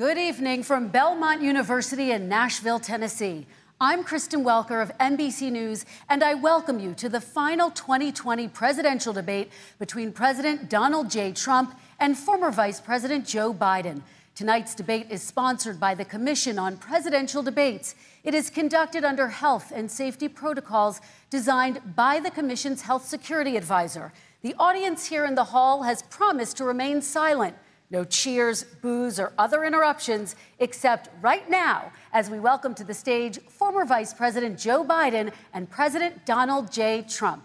Good evening from Belmont University in Nashville, Tennessee. I'm Kristen Welker of NBC News, and I welcome you to the final 2020 presidential debate between President Donald J. Trump and former Vice President Joe Biden. Tonight's debate is sponsored by the Commission on Presidential Debates. It is conducted under health and safety protocols designed by the Commission's health security advisor. The audience here in the hall has promised to remain silent. No cheers, boos, or other interruptions, except right now as we welcome to the stage former Vice President Joe Biden and President Donald J. Trump.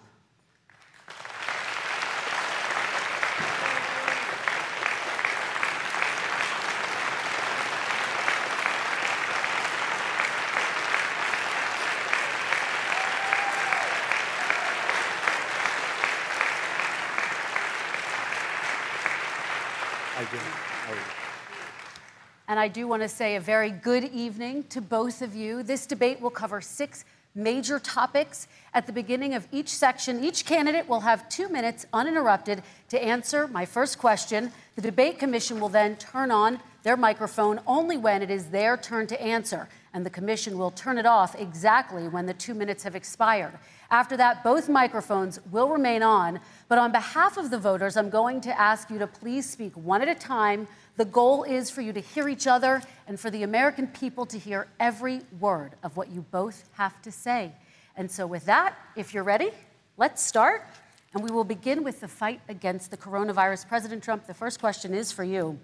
And I do want to say a very good evening to both of you. This debate will cover six major topics. At the beginning of each section, each candidate will have two minutes uninterrupted to answer my first question. The debate commission will then turn on their microphone only when it is their turn to answer, and the commission will turn it off exactly when the two minutes have expired. After that, both microphones will remain on, but on behalf of the voters, I'm going to ask you to please speak one at a time. The goal is for you to hear each other and for the American people to hear every word of what you both have to say. And so, with that, if you're ready, let's start. And we will begin with the fight against the coronavirus. President Trump, the first question is for you.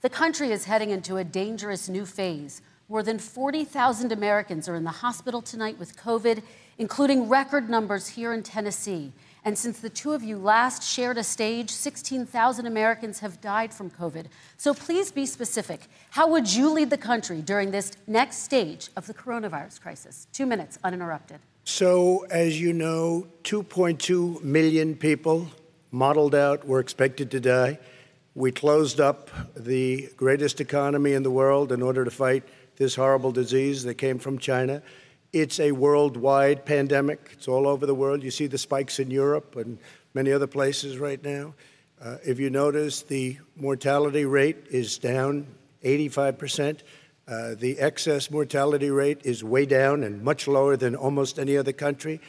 The country is heading into a dangerous new phase. More than 40,000 Americans are in the hospital tonight with COVID, including record numbers here in Tennessee. And since the two of you last shared a stage, 16,000 Americans have died from COVID. So please be specific. How would you lead the country during this next stage of the coronavirus crisis? Two minutes, uninterrupted. So, as you know, 2.2 million people modeled out were expected to die. We closed up the greatest economy in the world in order to fight this horrible disease that came from China. It's a worldwide pandemic. It's all over the world. You see the spikes in Europe and many other places right now. Uh, if you notice, the mortality rate is down 85%. Uh, the excess mortality rate is way down and much lower than almost any other country.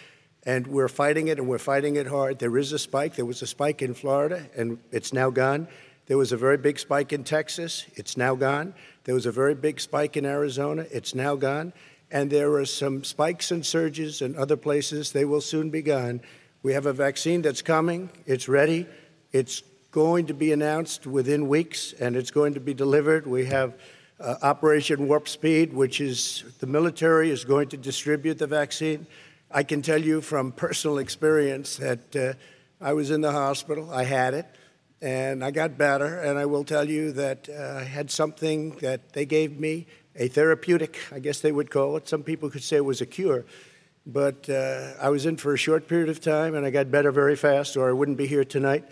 And we're fighting it, and we're fighting it hard. There is a spike. There was a spike in Florida, and it's now gone. There was a very big spike in Texas. It's now gone. There was a very big spike in Arizona. It's now gone. And there are some spikes and surges in other places. They will soon be gone. We have a vaccine that's coming. It's ready. It's going to be announced within weeks, and it's going to be delivered. We have uh, Operation Warp Speed, which is the military is going to distribute the vaccine. I can tell you from personal experience that uh, I was in the hospital. I had it and I got better. And I will tell you that uh, I had something that they gave me, a therapeutic, I guess they would call it. Some people could say it was a cure. But uh, I was in for a short period of time and I got better very fast, or I wouldn't be here tonight.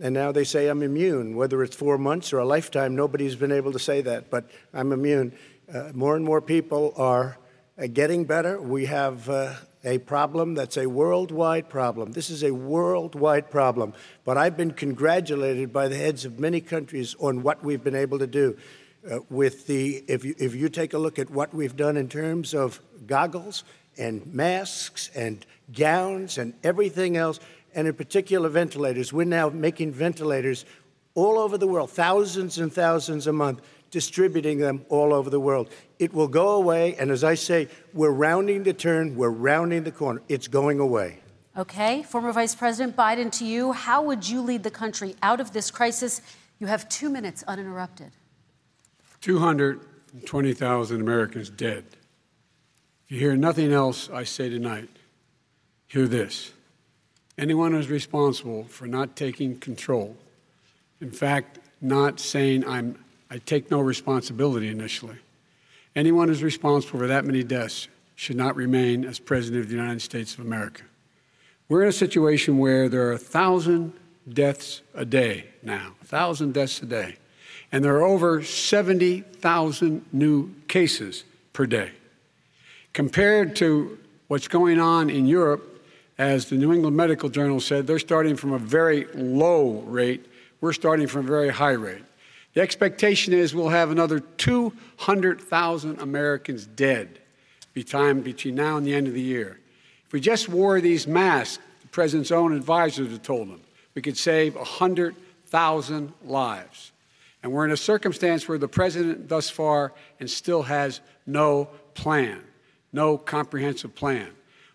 And now they say I'm immune. Whether it's four months or a lifetime, nobody's been able to say that, but I'm immune. Uh, more and more people are uh, getting better. We have uh, a problem that's a worldwide problem. This is a worldwide problem. But I've been congratulated by the heads of many countries on what we've been able to do. Uh, with the, if you, if you take a look at what we've done in terms of goggles and masks and gowns and everything else, and in particular ventilators, we're now making ventilators all over the world, thousands and thousands a month distributing them all over the world. It will go away, and as I say, we're rounding the turn, we're rounding the corner. It's going away. Okay, former Vice President Biden, to you, how would you lead the country out of this crisis? You have two minutes uninterrupted. 220,000 Americans dead. If you hear nothing else I say tonight, hear this. Anyone who's responsible for not taking control, in fact, not saying I'm I take no responsibility initially. Anyone who's responsible for that many deaths should not remain as President of the United States of America. We're in a situation where there are a thousand deaths a day now, a thousand deaths a day, and there are over 70,000 new cases per day. Compared to what's going on in Europe, as the New England Medical Journal said, they're starting from a very low rate. We're starting from a very high rate. The expectation is we'll have another 200,000 Americans dead between now and the end of the year. If we just wore these masks, the president's own advisors have told him, we could save 100,000 lives. And we're in a circumstance where the president thus far and still has no plan, no comprehensive plan.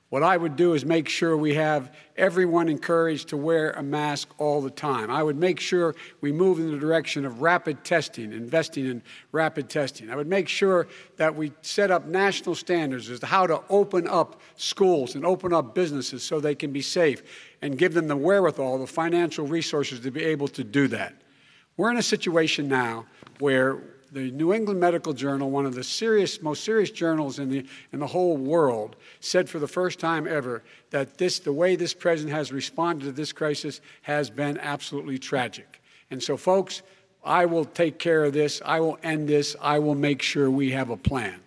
What I would do is make sure we have everyone encouraged to wear a mask all the time. I would make sure we move in the direction of rapid testing, investing in rapid testing. I would make sure that we set up national standards as to how to open up schools and open up businesses so they can be safe and give them the wherewithal, the financial resources to be able to do that. We're in a situation now where the New England Medical Journal, one of the serious, most serious journals in the, in the whole world, said for the first time ever that this, the way this president has responded to this crisis has been absolutely tragic. And so, folks, I will take care of this. I will end this. I will make sure we have a plan.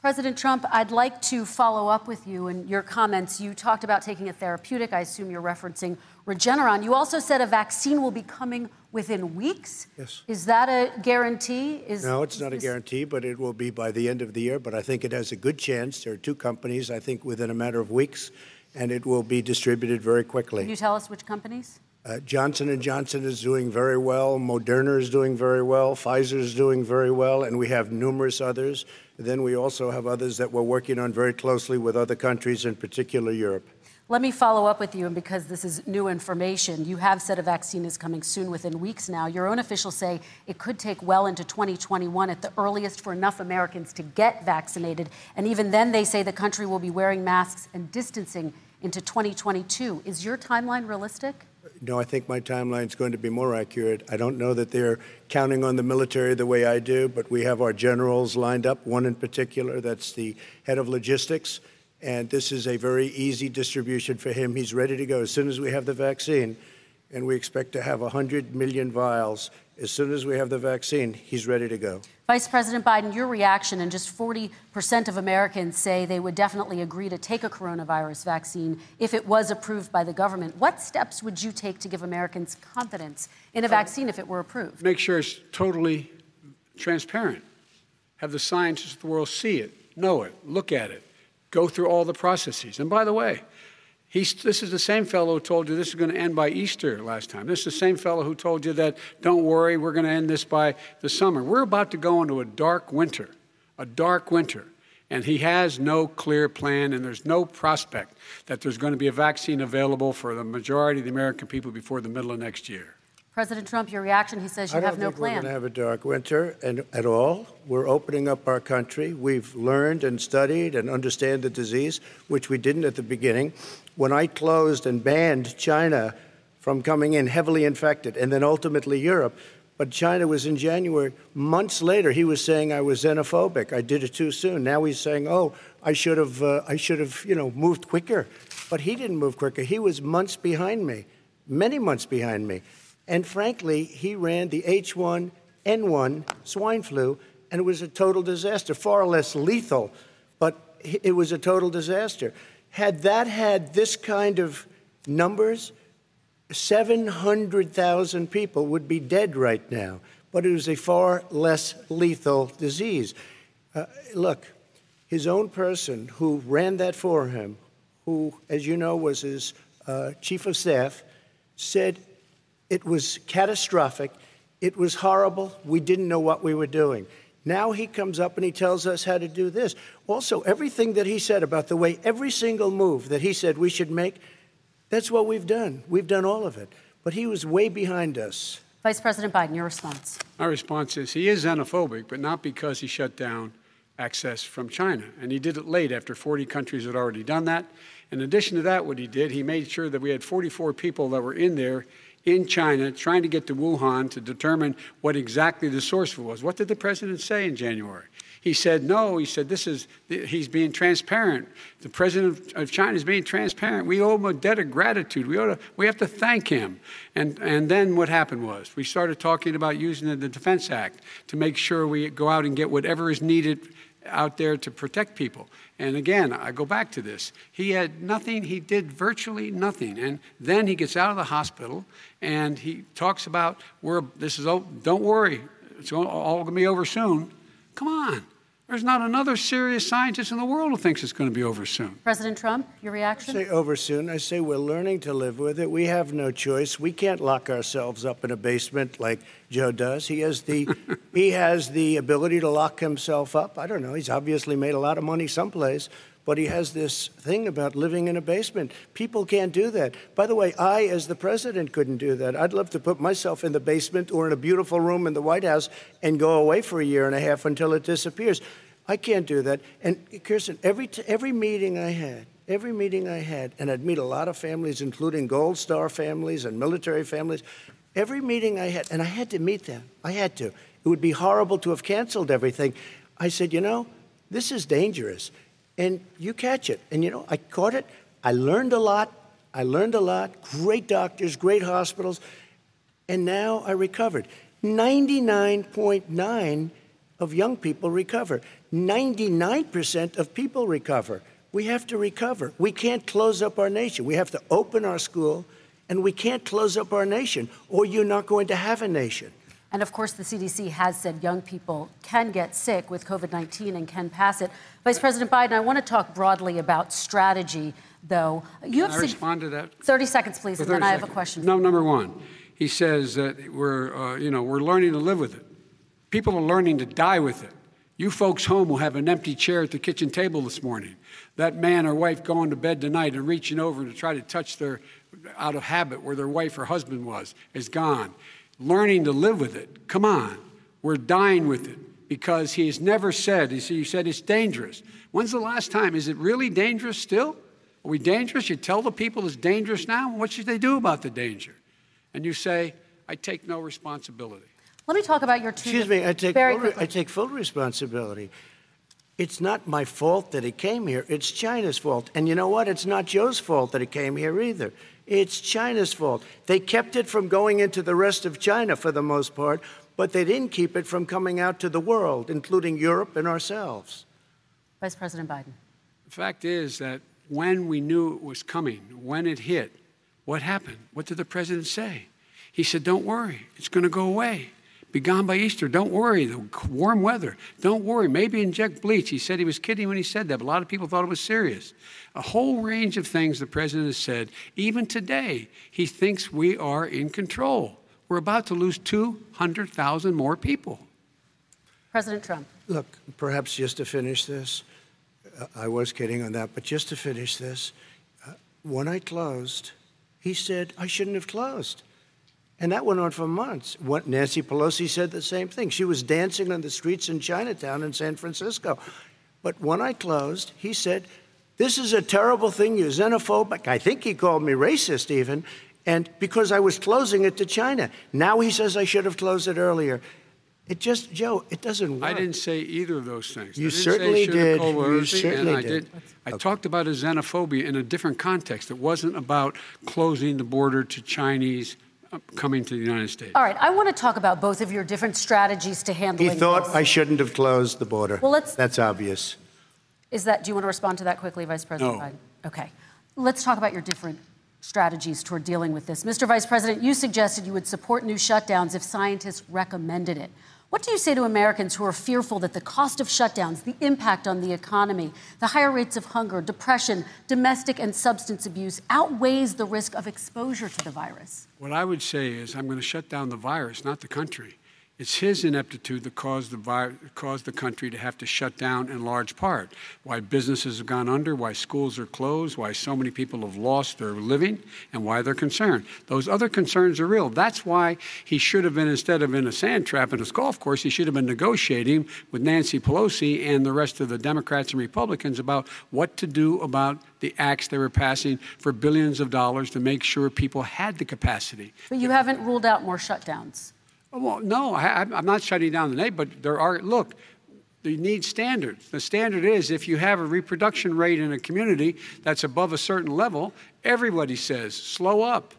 President Trump, I'd like to follow up with you and your comments. You talked about taking a therapeutic. I assume you're referencing Regeneron. You also said a vaccine will be coming within weeks. Yes. Is that a guarantee? Is, no, it's not a guarantee, but it will be by the end of the year. But I think it has a good chance. There are two companies, I think, within a matter of weeks, and it will be distributed very quickly. Can you tell us which companies? Uh, Johnson and Johnson is doing very well. Moderna is doing very well. Pfizer is doing very well, and we have numerous others. Then we also have others that we're working on very closely with other countries, in particular Europe. Let me follow up with you, and because this is new information, you have said a vaccine is coming soon within weeks now. Your own officials say it could take well into 2021 at the earliest for enough Americans to get vaccinated. And even then, they say the country will be wearing masks and distancing into 2022. Is your timeline realistic? No, I think my timeline is going to be more accurate. I don't know that they're counting on the military the way I do, but we have our generals lined up, one in particular that's the head of logistics. And this is a very easy distribution for him. He's ready to go as soon as we have the vaccine. And we expect to have 100 million vials as soon as we have the vaccine, he's ready to go. Vice President Biden, your reaction, and just 40% of Americans say they would definitely agree to take a coronavirus vaccine if it was approved by the government. What steps would you take to give Americans confidence in a vaccine if it were approved? Make sure it's totally transparent. Have the scientists of the world see it, know it, look at it, go through all the processes. And by the way, He's, this is the same fellow who told you this is going to end by Easter last time. This is the same fellow who told you that, don't worry, we're going to end this by the summer. We're about to go into a dark winter, a dark winter. And he has no clear plan, and there's no prospect that there's going to be a vaccine available for the majority of the American people before the middle of next year. President Trump, your reaction, he says you have no plan. I don't think We're going to have a dark winter and, at all. We're opening up our country. We've learned and studied and understand the disease, which we didn't at the beginning. When I closed and banned China from coming in heavily infected, and then ultimately Europe, but China was in January. Months later, he was saying I was xenophobic. I did it too soon. Now he's saying, "Oh, I should have, uh, I should have, you know, moved quicker." But he didn't move quicker. He was months behind me, many months behind me. And frankly, he ran the H1N1 swine flu, and it was a total disaster, far less lethal, but it was a total disaster. Had that had this kind of numbers, 700,000 people would be dead right now, but it was a far less lethal disease. Uh, look, his own person who ran that for him, who, as you know, was his uh, chief of staff, said it was catastrophic. It was horrible. We didn't know what we were doing. Now he comes up and he tells us how to do this. Also, everything that he said about the way every single move that he said we should make, that's what we've done. We've done all of it. But he was way behind us. Vice President Biden, your response. My response is he is xenophobic, but not because he shut down access from China. And he did it late after 40 countries had already done that. In addition to that, what he did, he made sure that we had 44 people that were in there in China trying to get to Wuhan to determine what exactly the source was. What did the president say in January? He said, no, he said, this is, he's being transparent. The president of China is being transparent. We owe him a debt of gratitude. We, ought to, we have to thank him. And, and then what happened was we started talking about using the Defense Act to make sure we go out and get whatever is needed out there to protect people. And again, I go back to this. He had nothing, he did virtually nothing. And then he gets out of the hospital and he talks about, We're, this is, oh, don't worry, it's all going to be over soon. Come on. There's not another serious scientist in the world who thinks it's going to be over soon. President Trump, your reaction? I say over soon. I say we're learning to live with it. We have no choice. We can't lock ourselves up in a basement like Joe does. He has the he has the ability to lock himself up. I don't know. He's obviously made a lot of money someplace, but he has this thing about living in a basement. People can't do that. By the way, I, as the president, couldn't do that. I'd love to put myself in the basement or in a beautiful room in the White House and go away for a year and a half until it disappears. I can't do that. And Kristen, every every meeting I had, every meeting I had, and I'd meet a lot of families, including Gold Star families and military families. Every meeting I had, and I had to meet them. I had to. It would be horrible to have canceled everything. I said, you know, this is dangerous and you catch it. And you know, I caught it. I learned a lot. I learned a lot. Great doctors, great hospitals. And now I recovered. 99.9 of young people recover. 99% of people recover. We have to recover. We can't close up our nation. We have to open our school, and we can't close up our nation, or you're not going to have a nation. And of course, the CDC has said young people can get sick with COVID 19 and can pass it. Vice President Biden, I want to talk broadly about strategy, though. You can have I respond to that? 30 seconds, please, and then seconds. I have a question. No, number one, he says that we're, uh, you know, we're learning to live with it. People are learning to die with it. You folks home will have an empty chair at the kitchen table this morning. That man or wife going to bed tonight and reaching over to try to touch their, out of habit, where their wife or husband was, is gone learning to live with it. Come on, we're dying with it because he has never said, he said it's dangerous. When's the last time? Is it really dangerous still? Are we dangerous? You tell the people it's dangerous now? What should they do about the danger? And you say, I take no responsibility. Let me talk about your two. Excuse me, I take, full, I take full responsibility. It's not my fault that he came here. It's China's fault. And you know what? It's not Joe's fault that he came here either. It's China's fault. They kept it from going into the rest of China for the most part, but they didn't keep it from coming out to the world, including Europe and ourselves. Vice President Biden. The fact is that when we knew it was coming, when it hit, what happened? What did the president say? He said, Don't worry, it's going to go away be gone by Easter. Don't worry. The warm weather. Don't worry. Maybe inject bleach. He said he was kidding when he said that, but a lot of people thought it was serious. A whole range of things the president has said. Even today, he thinks we are in control. We're about to lose 200,000 more people. President Trump. Look, perhaps just to finish this, uh, I was kidding on that, but just to finish this, uh, when I closed, he said I shouldn't have closed. And that went on for months. What, Nancy Pelosi said the same thing. She was dancing on the streets in Chinatown in San Francisco. But when I closed, he said, This is a terrible thing. You're xenophobic. I think he called me racist, even. And because I was closing it to China. Now he says I should have closed it earlier. It just, Joe, it doesn't work. I didn't say either of those things. You certainly did. You certainly I did. I okay. talked about a xenophobia in a different context. It wasn't about closing the border to Chinese coming to the United States. All right, I want to talk about both of your different strategies to handling. He thought this. I shouldn't have closed the border. Well, let's. That's obvious. Is that? Do you want to respond to that quickly, Vice President no. Biden? Okay, let's talk about your different strategies toward dealing with this. Mr. Vice President, you suggested you would support new shutdowns if scientists recommended it. What do you say to Americans who are fearful that the cost of shutdowns, the impact on the economy, the higher rates of hunger, depression, domestic and substance abuse outweighs the risk of exposure to the virus? What I would say is I'm going to shut down the virus, not the country. It's his ineptitude that caused the, caused the country to have to shut down in large part. Why businesses have gone under, why schools are closed, why so many people have lost their living, and why they're concerned. Those other concerns are real. That's why he should have been, instead of in a sand trap in his golf course, he should have been negotiating with Nancy Pelosi and the rest of the Democrats and Republicans about what to do about the acts they were passing for billions of dollars to make sure people had the capacity. But you haven't ruled out more shutdowns. Well, no, I, am not shutting down the name, but there are, look, you need standards. The standard is if you have a reproduction rate in a community that's above a certain level, everybody says slow up,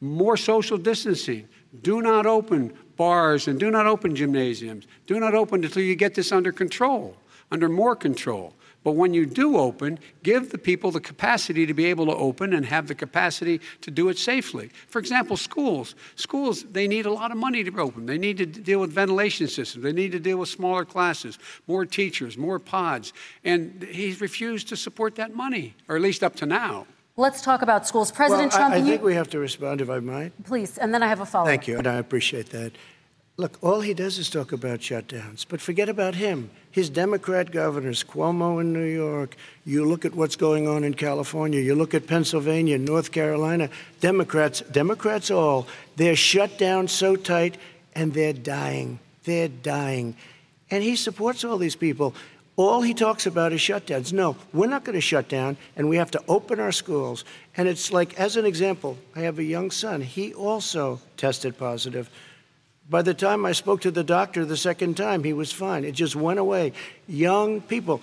more social distancing, do not open bars and do not open gymnasiums, do not open until you get this under control. under more control. But when you do open, give the people the capacity to be able to open and have the capacity to do it safely. For example, schools. Schools, they need a lot of money to open. They need to deal with ventilation systems. They need to deal with smaller classes, more teachers, more pods. And he's refused to support that money, or at least up to now. Let's talk about schools. President well, Trump, I, I you, think we have to respond, if I might. Please, and then I have a follow-up. Thank you, and I appreciate that. Look, all he does is talk about shutdowns, but forget about him. His Democrat governors, Cuomo in New York, you look at what's going on in California, you look at Pennsylvania, North Carolina, Democrats, Democrats all, they're shut down so tight and they're dying. They're dying. And he supports all these people. All he talks about is shutdowns. No, we're not going to shut down, and we have to open our schools. And it's like, as an example, I have a young son. He also tested positive. By the time I spoke to the doctor the second time, he was fine. It just went away. Young people,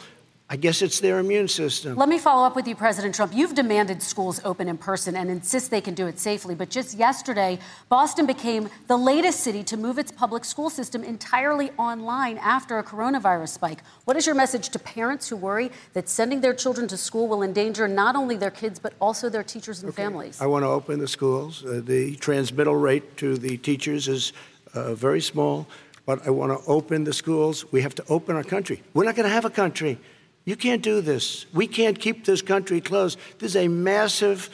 I guess it's their immune system. Let me follow up with you, President Trump. You've demanded schools open in person and insist they can do it safely. But just yesterday, Boston became the latest city to move its public school system entirely online after a coronavirus spike. What is your message to parents who worry that sending their children to school will endanger not only their kids, but also their teachers and Okay. families? I want to open the schools. Uh, the transmittal rate to the teachers is uh, very small, but I want to open the schools. We have to open our country. We're not going to have a country. You can't do this. We can't keep this country closed. This is a massive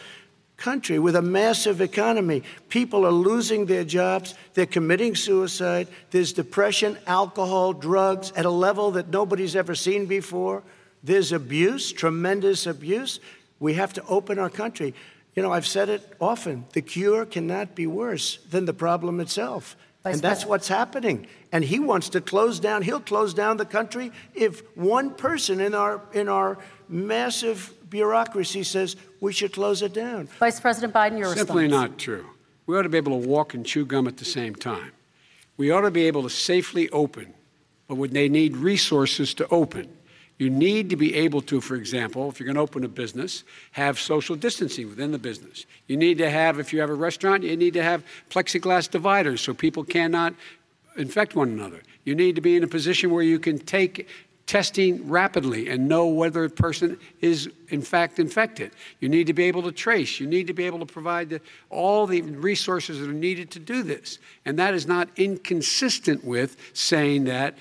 country with a massive economy. People are losing their jobs. They're committing suicide. There's depression, alcohol, drugs at a level that nobody's ever seen before. There's abuse, tremendous abuse. We have to open our country. You know, I've said it often the cure cannot be worse than the problem itself. Vice and that's President. what's happening. And he wants to close down, he'll close down the country if one person in our, in our massive bureaucracy says we should close it down. Vice President Biden, your Simply response. not true. We ought to be able to walk and chew gum at the same time. We ought to be able to safely open, but would they need resources to open? You need to be able to, for example, if you're going to open a business, have social distancing within the business. You need to have, if you have a restaurant, you need to have plexiglass dividers so people cannot infect one another. You need to be in a position where you can take testing rapidly and know whether a person is in fact infected. You need to be able to trace. You need to be able to provide the, all the resources that are needed to do this. And that is not inconsistent with saying that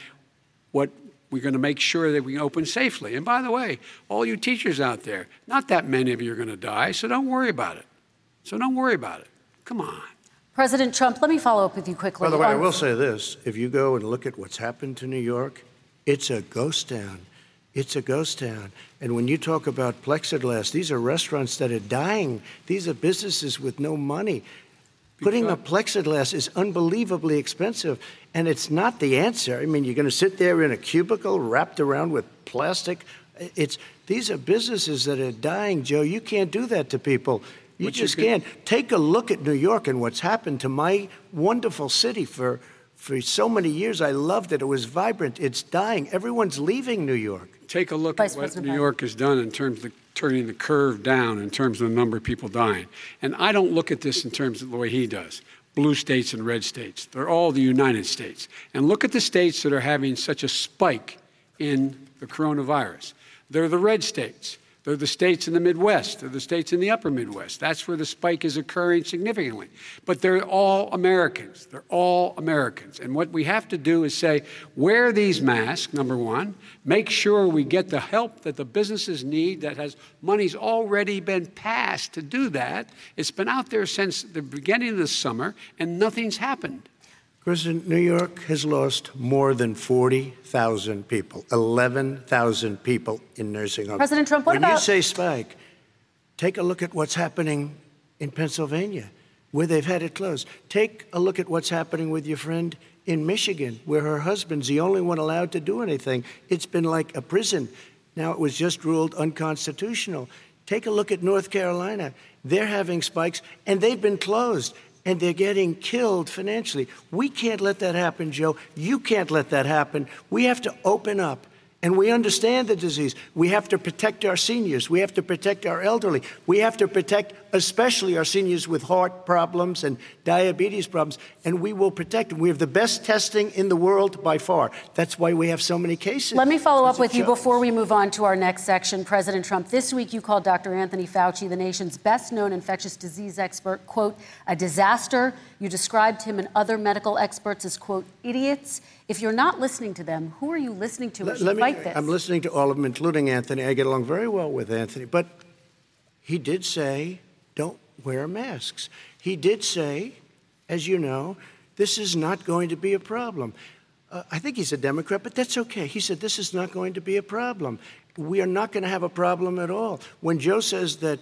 what we're going to make sure that we can open safely. And by the way, all you teachers out there, not that many of you are going to die, so don't worry about it. So don't worry about it. Come on. President Trump, let me follow up with you quickly. By the way, I will um, say this if you go and look at what's happened to New York, it's a ghost town. It's a ghost town. And when you talk about plexiglass, these are restaurants that are dying. These are businesses with no money. Putting up plexiglass is unbelievably expensive, and it's not the answer. I mean, you're going to sit there in a cubicle wrapped around with plastic. It's these are businesses that are dying, Joe. You can't do that to people. You But you just could- can't. Take a look at New York and what's happened to my wonderful city for for so many years. I loved it. It was vibrant. It's dying. Everyone's leaving New York. Take a look Vice at what President New Biden. York has done in terms of turning the curve down in terms of the number of people dying. And I don't look at this in terms of the way he does blue states and red states. They're all the United States. And look at the states that are having such a spike in the coronavirus. They're the red states. They're the states in the Midwest. They're the states in the upper Midwest. That's where the spike is occurring significantly. But they're all Americans. They're all Americans. And what we have to do is say, wear these masks, number one. Make sure we get the help that the businesses need that has money's already been passed to do that. It's been out there since the beginning of the summer, and nothing's happened. President, New York has lost more than 40,000 people, 11,000 people in nursing homes. President Trump, what when you say spike, take a look at what's happening in Pennsylvania, where they've had it closed. Take a look at what's happening with your friend in Michigan, where her husband's the only one allowed to do anything. It's been like a prison. Now it was just ruled unconstitutional. Take a look at North Carolina. They're having spikes, and they've been closed and they're getting killed financially. We can't let that happen, Joe. You can't let that happen. We have to open up. And we understand the disease. We have to protect our seniors. We have to protect our elderly. We have to protect, especially our seniors with heart problems and diabetes problems. And we will protect them. We have the best testing in the world by far. That's why we have so many cases. Let me follow up with you before we move on to our next section. President Trump, this week you called Dr. Anthony Fauci, the nation's best known infectious disease expert, quote, a disaster. You described him and other medical experts as, quote, idiots. If you're not listening to them, who are you listening to as you me, fight this? I'm listening to all of them, including Anthony. I get along very well with Anthony. But he did say, don't wear masks. He did say, as you know, this is not going to be a problem. Uh, I think he's a Democrat, but that's okay. He said, this is not going to be a problem. We are not going to have a problem at all. When Joe says that,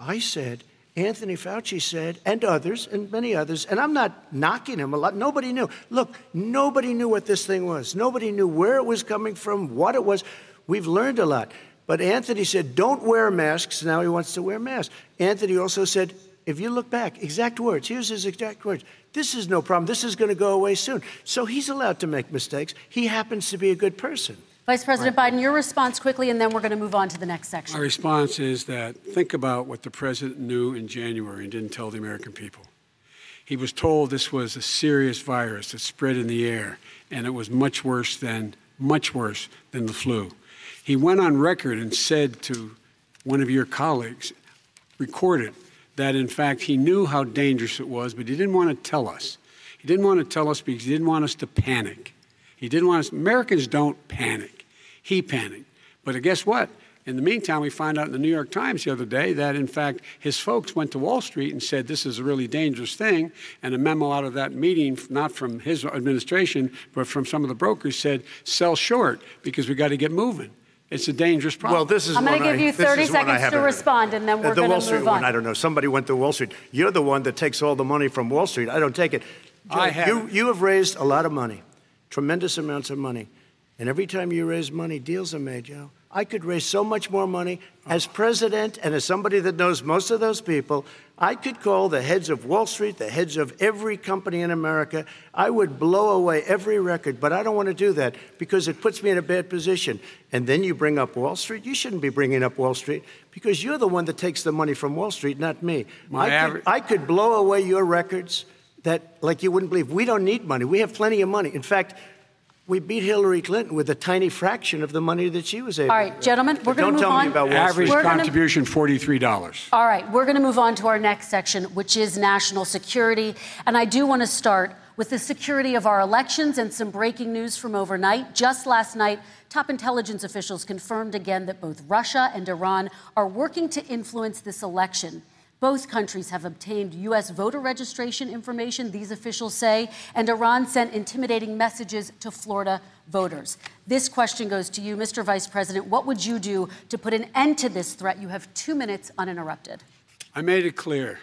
I said, Anthony Fauci said, and others, and many others, and I'm not knocking him a lot. Nobody knew. Look, nobody knew what this thing was. Nobody knew where it was coming from, what it was. We've learned a lot. But Anthony said, don't wear masks. Now he wants to wear masks. Anthony also said, if you look back, exact words, here's his exact words. This is no problem. This is going to go away soon. So he's allowed to make mistakes. He happens to be a good person. Vice President right. Biden, your response quickly, and then we're going to move on to the next section. My response is that think about what the president knew in January and didn't tell the American people. He was told this was a serious virus that spread in the air, and it was much worse than much worse than the flu. He went on record and said to one of your colleagues, recorded that in fact he knew how dangerous it was, but he didn't want to tell us. He didn't want to tell us because he didn't want us to panic. He didn't want us, Americans don't panic. He panicked. But guess what? In the meantime, we find out in the New York Times the other day that, in fact, his folks went to Wall Street and said this is a really dangerous thing. And a memo out of that meeting, not from his administration, but from some of the brokers, said sell short because we got to get moving. It's a dangerous problem. Well, this is I'm going to give you 30 seconds to respond, and then uh, we're the going to move on. One, I don't know. Somebody went to Wall Street. You're the one that takes all the money from Wall Street. I don't take it. I have. You, you have raised a lot of money tremendous amounts of money. And every time you raise money, deals are made, Joe. I could raise so much more money. As president and as somebody that knows most of those people, I could call the heads of Wall Street, the heads of every company in America. I would blow away every record, but I don't want to do that because it puts me in a bad position. And then you bring up Wall Street. You shouldn't be bringing up Wall Street because you're the one that takes the money from Wall Street, not me. I could, I could blow away your records that, like you wouldn't believe, we don't need money. We have plenty of money. In fact, we beat Hillary Clinton with a tiny fraction of the money that she was able. All right, gentlemen, we're going to move on. Don't tell me about Average contribution forty-three dollars. All right, we're going to move on to our next section, which is national security, and I do want to start with the security of our elections and some breaking news from overnight. Just last night, top intelligence officials confirmed again that both Russia and Iran are working to influence this election. Both countries have obtained U.S. voter registration information, these officials say, and Iran sent intimidating messages to Florida voters. This question goes to you, Mr. Vice President. What would you do to put an end to this threat? You have two minutes uninterrupted. I made it clear,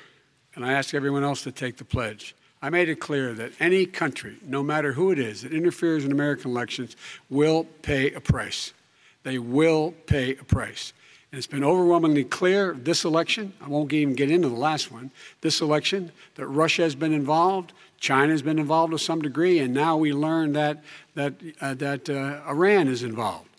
and I ask everyone else to take the pledge. I made it clear that any country, no matter who it is, that interferes in American elections will pay a price. They will pay a price. And it's been overwhelmingly clear this election, I won't even get into the last one, this election, that Russia has been involved, China has been involved to some degree, and now we learn that, that, uh, that uh, Iran is involved.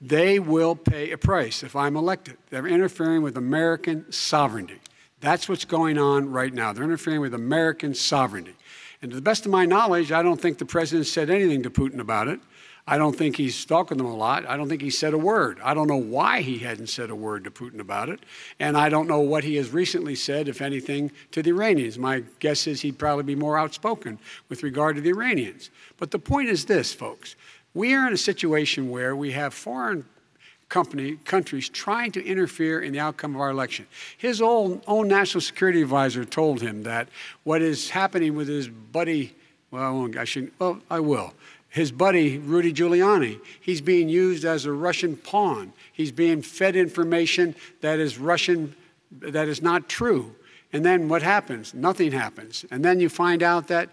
They will pay a price if I'm elected. They're interfering with American sovereignty. That's what's going on right now. They're interfering with American sovereignty. And to the best of my knowledge, I don't think the president said anything to Putin about it. I don't think he's talking to them a lot. I don't think he said a word. I don't know why he hadn't said a word to Putin about it. And I don't know what he has recently said, if anything, to the Iranians. My guess is he'd probably be more outspoken with regard to the Iranians. But the point is this, folks. We are in a situation where we have foreign company, countries trying to interfere in the outcome of our election. His own, own national security advisor told him that what is happening with his buddy, well, I shouldn't, well, I will his buddy, Rudy Giuliani. He's being used as a Russian pawn. He's being fed information that is Russian, that is not true. And then what happens? Nothing happens. And then you find out that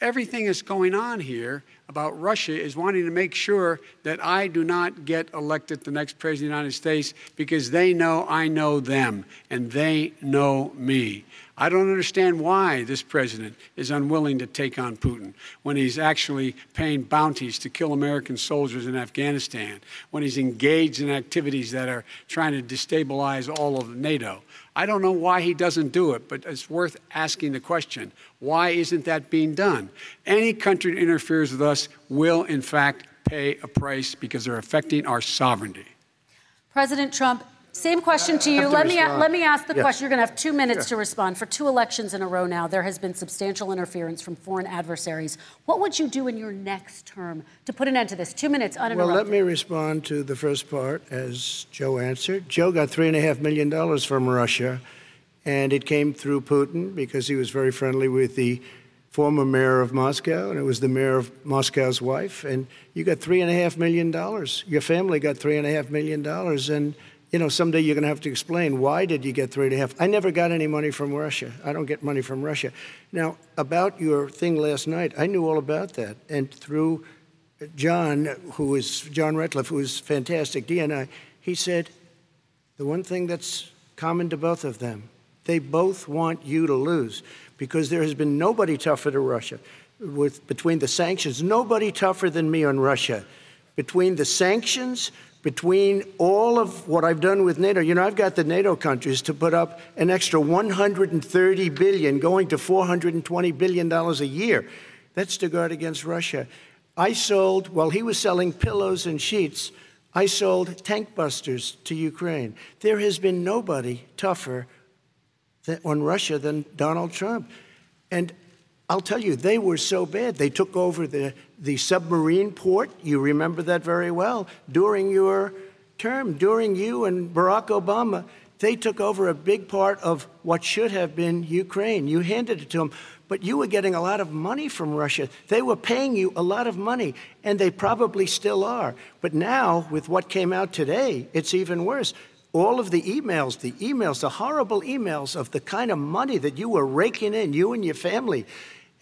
everything that's going on here about Russia is wanting to make sure that I do not get elected the next president of the United States because they know I know them and they know me. I don't understand why this president is unwilling to take on Putin when he's actually paying bounties to kill American soldiers in Afghanistan, when he's engaged in activities that are trying to destabilize all of NATO. I don't know why he doesn't do it, but it's worth asking the question why isn't that being done? Any country that interferes with us will, in fact, pay a price because they're affecting our sovereignty. President Trump, same question to you. to let me let me ask the Yes. question. You're going to have two minutes to respond. For two elections in a row now, there has been substantial interference from foreign adversaries. What would you do in your next term to put an end to this? Two minutes Well, let me respond to the first part as Joe answered. Joe got $3.5 million from Russia, and it came through Putin because he was very friendly with the former mayor of Moscow, and it was the mayor of Moscow's wife. And you got $3.5 million. Your family got $3.5 million. And, you know, someday you're going to have to explain why did you get three and a half? I never got any money from Russia. I don't get money from Russia. Now, about your thing last night, I knew all about that. And through John, who is John Ratcliffe, who is fantastic, DNI, he said the one thing that's common to both of them, they both want you to lose because there has been nobody tougher to Russia. With between the sanctions, nobody tougher than me on Russia. Between the sanctions, between all of what I've done with NATO, you know, I've got the NATO countries to put up an extra 130 billion, going to 420 billion dollars a year. That's to guard against Russia. I sold, while he was selling pillows and sheets, I sold tank busters to Ukraine. There has been nobody tougher on Russia than Donald Trump. And I'll tell you, they were so bad. They took over the, the submarine port. You remember that very well. During your term, during you and Barack Obama, they took over a big part of what should have been Ukraine. You handed it to them, but you were getting a lot of money from Russia. They were paying you a lot of money, and they probably still are. But now, with what came out today, it's even worse all of the emails, the emails, the horrible emails of the kind of money that you were raking in, you and your family.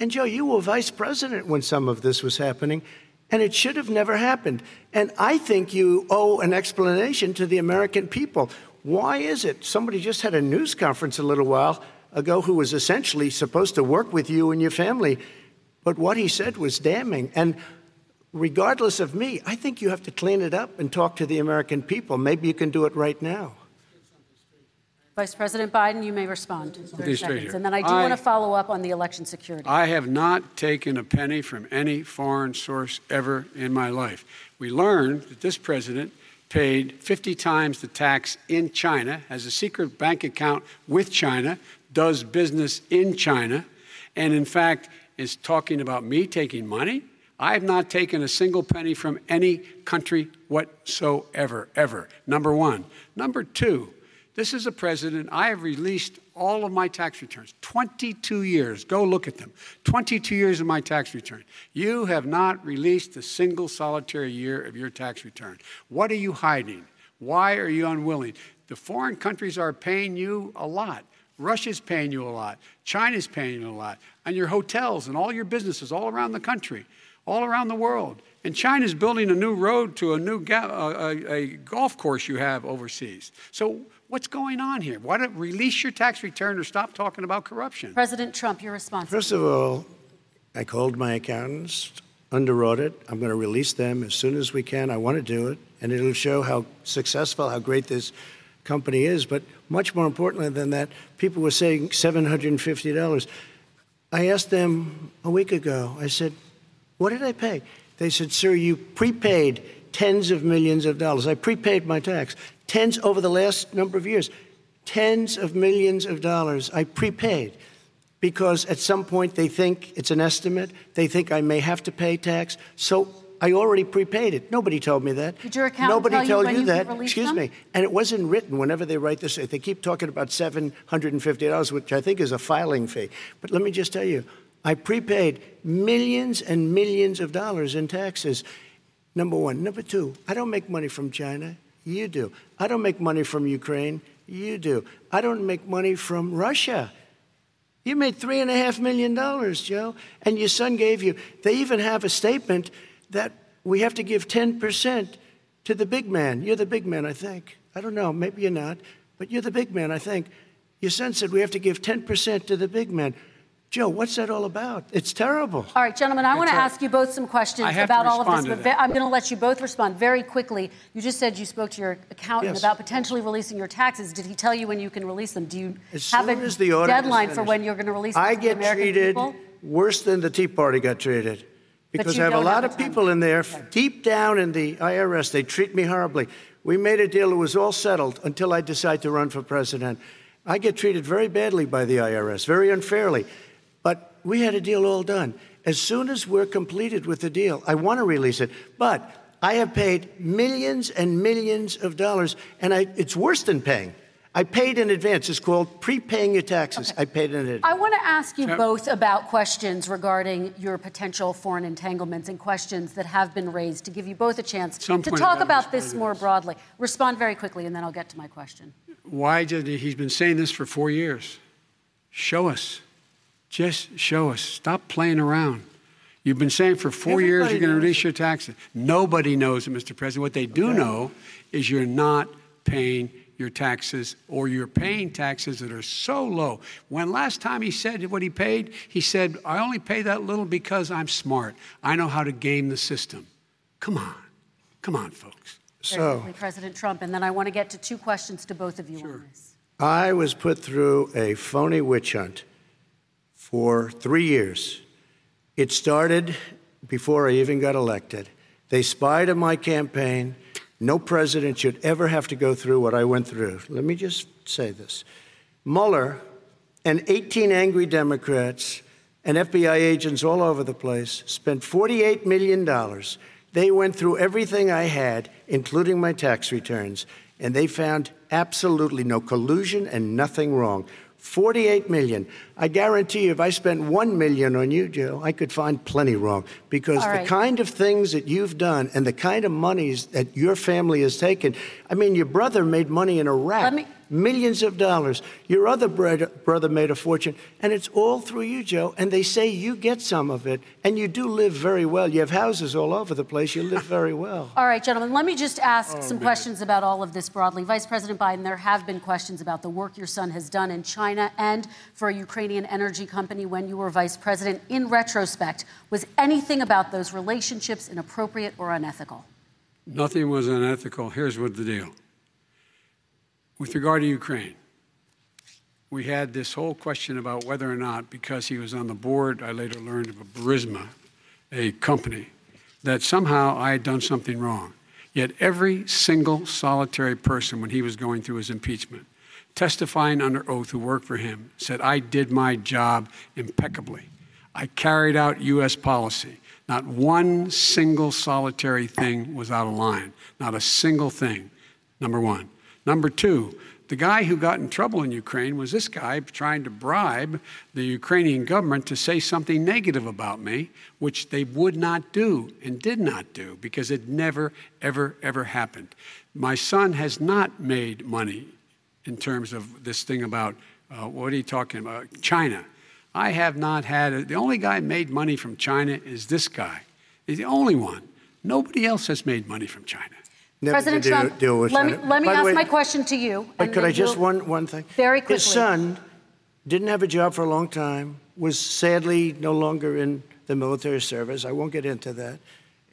And Joe, you were vice president when some of this was happening, and it should have never happened. And I think you owe an explanation to the American people. Why is it? Somebody just had a news conference a little while ago who was essentially supposed to work with you and your family, but what he said was damning. And regardless of me, I think you have to clean it up and talk to the American people. Maybe you can do it right now. Vice President Biden, you may respond. 30 Okay, straight seconds. And then I do I- want to follow up on the election security. I have not taken a penny from any foreign source ever in my life. We learned that this president paid 50 times the tax in China, has a secret bank account with China, does business in China, and in fact is talking about me taking money. I have not taken a single penny from any country whatsoever, ever. Number one. Number two, this is a president, I have released all of my tax returns. 22 years. Go look at them. 22 years of my tax return. You have not released a single solitary year of your tax return. What are you hiding? Why are you unwilling? The foreign countries are paying you a lot. Russia's paying you a lot. China's paying you a lot. And your hotels and all your businesses all around the country, all around the world. And China's building a new road to a new ga- a, a golf course you have overseas. So what's going on here? Why don't release your tax return or stop talking about corruption? President Trump, your response. First of all, I called my accountants underwrote it. I'm going to release them as soon as we can. I want to do it, and it'll show how successful, how great this company is. But much more importantly than that, people were saying $750. I asked them a week ago, I said, What did I pay? They said, Sir, you prepaid tens of millions of dollars. I prepaid my tax. Tens over the last number of years. Tens of millions of dollars I prepaid because at some point they think it's an estimate. They think I may have to pay tax. So I already prepaid it. Nobody told me that. Did your accountant Nobody tell you you you that. Excuse them? me. And it wasn't written whenever they write this. They keep talking about $750, which I think is a filing fee. But let me just tell you, I prepaid millions and millions of dollars in taxes. Number one. Number two, I don't make money from China. You do. I don't make money from Ukraine. You do. I don't make money from Russia. You made three and a half million dollars, Joe, and your son gave you. They even have a statement that we have to give 10% to the big man. You're the big man, I think. I don't know, maybe you're not, but you're the big man, I think. Your son said we have to give 10% to the big man. Joe, what's that all about? It's terrible. All right, gentlemen, I want to ask you both some questions I have to about all of this, but I'm going to let you both respond very quickly. You just said you spoke to your accountant Yes. about potentially releasing your taxes. Did he tell you when you can release them? Do you As have a the deadline for when you're going to release them I get American treated people? worse than the Tea Party got treated. Because I have a lot have of people in there, deep down in the IRS, they treat me horribly. We made a deal, it was all settled until I decide to run for president. I get treated very badly by the IRS, very unfairly. But we had a deal all done. As soon as we're completed with the deal, I want to release it. But I have paid millions and millions of dollars, and I, it's worse than paying. I paid in advance. It's called prepaying your taxes. I paid in advance. I want to ask you both about questions regarding your potential foreign entanglements and questions that have been raised to give you both a chance Some to talk about about this responding more broadly. Respond very quickly, and then I'll get to my question. Why did he, he's been saying this for four years? Show us. Just show us. Stop playing around. You've been saying for four years you're going to reduce your taxes. Nobody knows it, Mr. President. What they do know is you're not paying your taxes or you're paying taxes that are so low. When last time he said what he paid, he said, I only pay that little because I'm smart. I know how to game the system. Come on. Come on, folks. Very So, quickly, President Trump, and then I want to get to two questions to both of you on this. I was put through a phony witch hunt for three years. It started before I even got elected. They spied on my campaign. No president should ever have to go through what I went through. Let me just say this Mueller and 18 angry Democrats and FBI agents all over the place spent $48 million. They went through everything I had, including my tax returns, and they found absolutely no collusion and nothing wrong. 48 million. I guarantee you, if I spent 1 million on you, Joe, I could find plenty wrong. Because All the kind of things that you've done and the kind of monies that your family has taken, I mean, your brother made money in Iraq. Let me- millions of dollars. Your other brother, brother made a fortune, and it's all through you, Joe. And they say you get some of it, and you do live very well. You have houses all over the place. You live very well. All right, gentlemen, let me just ask Oh, some questions about all of this broadly. Vice President Biden, there have been questions about the work your son has done in China and for a Ukrainian energy company when you were vice president. In retrospect, was anything about those relationships inappropriate or unethical? Nothing was unethical. Here's what the deal. With regard to Ukraine, we had this whole question about whether or not, because he was on the board, I later learned of a Burisma, a company, that somehow I had done something wrong. Yet every single solitary person, when he was going through his impeachment, testifying under oath who worked for him, said, I did my job impeccably. I carried out U.S. policy. Not one single solitary thing was out of line. Not a single thing. Number one. Number two, the guy who got in trouble in Ukraine was this guy trying to bribe the Ukrainian government to say something negative about me, which they would not do and did not do because it never, ever, ever happened. My son has not made money in terms of this thing about uh, what are you talking about? China. I have not had a, the only guy made money from China is this guy. He's the only one. Nobody else has made money from China. Never President deal, Trump, deal with let me, let me ask way- my question to you. But could I just one one thing? Very quickly. His son didn't have a job for a long time. Was sadly no longer in the military service. I won't get into that.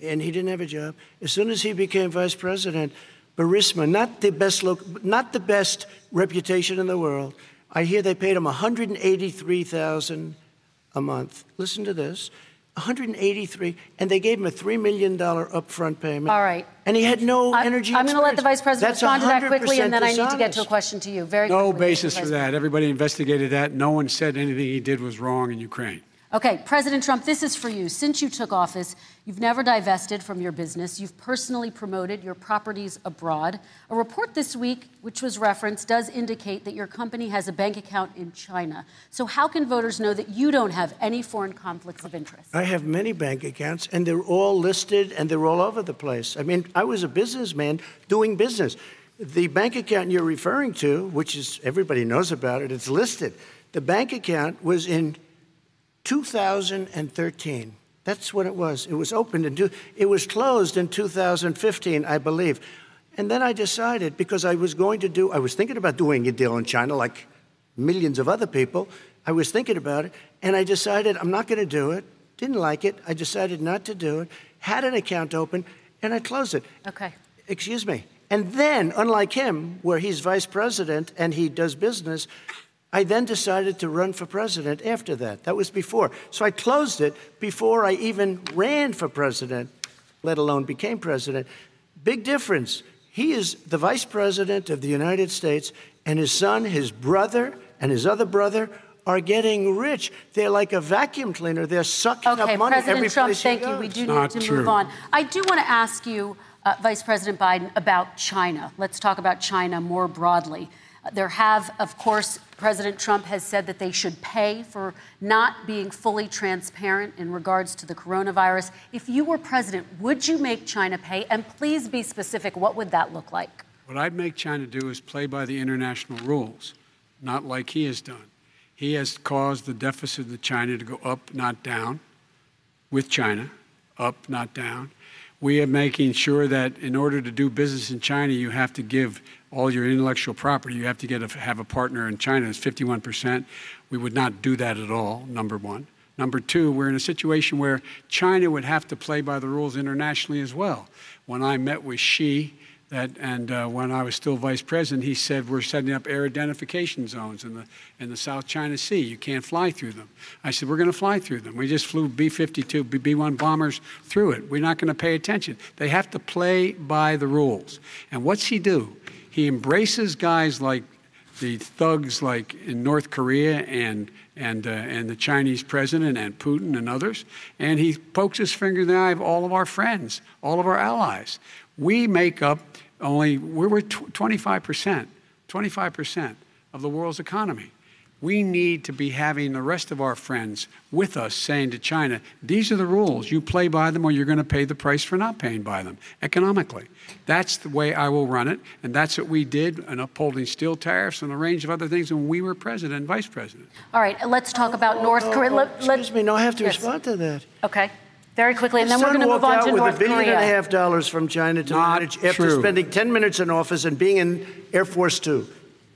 And he didn't have a job. As soon as he became vice president, Burisma, not the best look, not the best reputation in the world. I hear they paid him 183,000 a month. Listen to this. 183, and they gave him a $3 million upfront payment. All right. And he had no I- energy I'm going to let the vice president That's respond to that quickly, and then I need to get to a question to you. Very No quickly, basis for that. Everybody investigated that. No one said anything he did was wrong in Ukraine. Okay, President Trump, this is for you. Since you took office, you've never divested from your business. You've personally promoted your properties abroad. A report this week, which was referenced, does indicate that your company has a bank account in China. So, how can voters know that you don't have any foreign conflicts of interest? I have many bank accounts, and they're all listed and they're all over the place. I mean, I was a businessman doing business. The bank account you're referring to, which is everybody knows about it, it's listed. The bank account was in 2013. That's what it was. It was opened in two, it was closed in 2015, I believe. And then I decided because I was going to do, I was thinking about doing a deal in China, like millions of other people. I was thinking about it, and I decided I'm not going to do it. Didn't like it. I decided not to do it. Had an account open, and I closed it. Okay. Excuse me. And then, unlike him, where he's vice president and he does business, I then decided to run for president after that. That was before. So I closed it before I even ran for president, let alone became president. Big difference. He is the vice president of the United States, and his son, his brother, and his other brother are getting rich. They're like a vacuum cleaner. They're sucking Okay, up money President every Trump, place thank he you. goes. We do Not need to true. move on. I do want to ask you, uh, Vice President Biden, about China. Let's talk about China more broadly. There have, of course, President Trump has said that they should pay for not being fully transparent in regards to the coronavirus. If you were president, would you make China pay? And please be specific. What would that look like? What I'd make China do is play by the international rules, not like he has done. He has caused the deficit of China to go up, not down, with China, up, not down. We are making sure that in order to do business in China, you have to give all your intellectual property. You have to get a, have a partner in China. It's 51%. We would not do that at all, number one. Number two, we're in a situation where China would have to play by the rules internationally as well. When I met with Xi, that, and uh, when I was still vice president, he said we're setting up air identification zones in the in the South China Sea. You can't fly through them. I said we're going to fly through them. We just flew B-52, B-1 bombers through it. We're not going to pay attention. They have to play by the rules. And what's he do? He embraces guys like the thugs like in North Korea and and uh, and the Chinese president and Putin and others, and he pokes his finger in the eye of all of our friends, all of our allies. We make up only we're 25 percent, 25 percent of the world's economy. We need to be having the rest of our friends with us saying to China, these are the rules. You play by them or you're going to pay the price for not paying by them economically. That's the way I will run it. And that's what we did in upholding steel tariffs and a range of other things when we were president and vice president. All right, let's talk about North Oh, Korea. oh, Let- let- excuse me, no, I have to Yes. respond to that. Okay, very quickly, and then we're going to move on out to with North a billion Korea. and a half dollars from China to Not manage after true. spending 10 minutes in office and being in Air Force Two.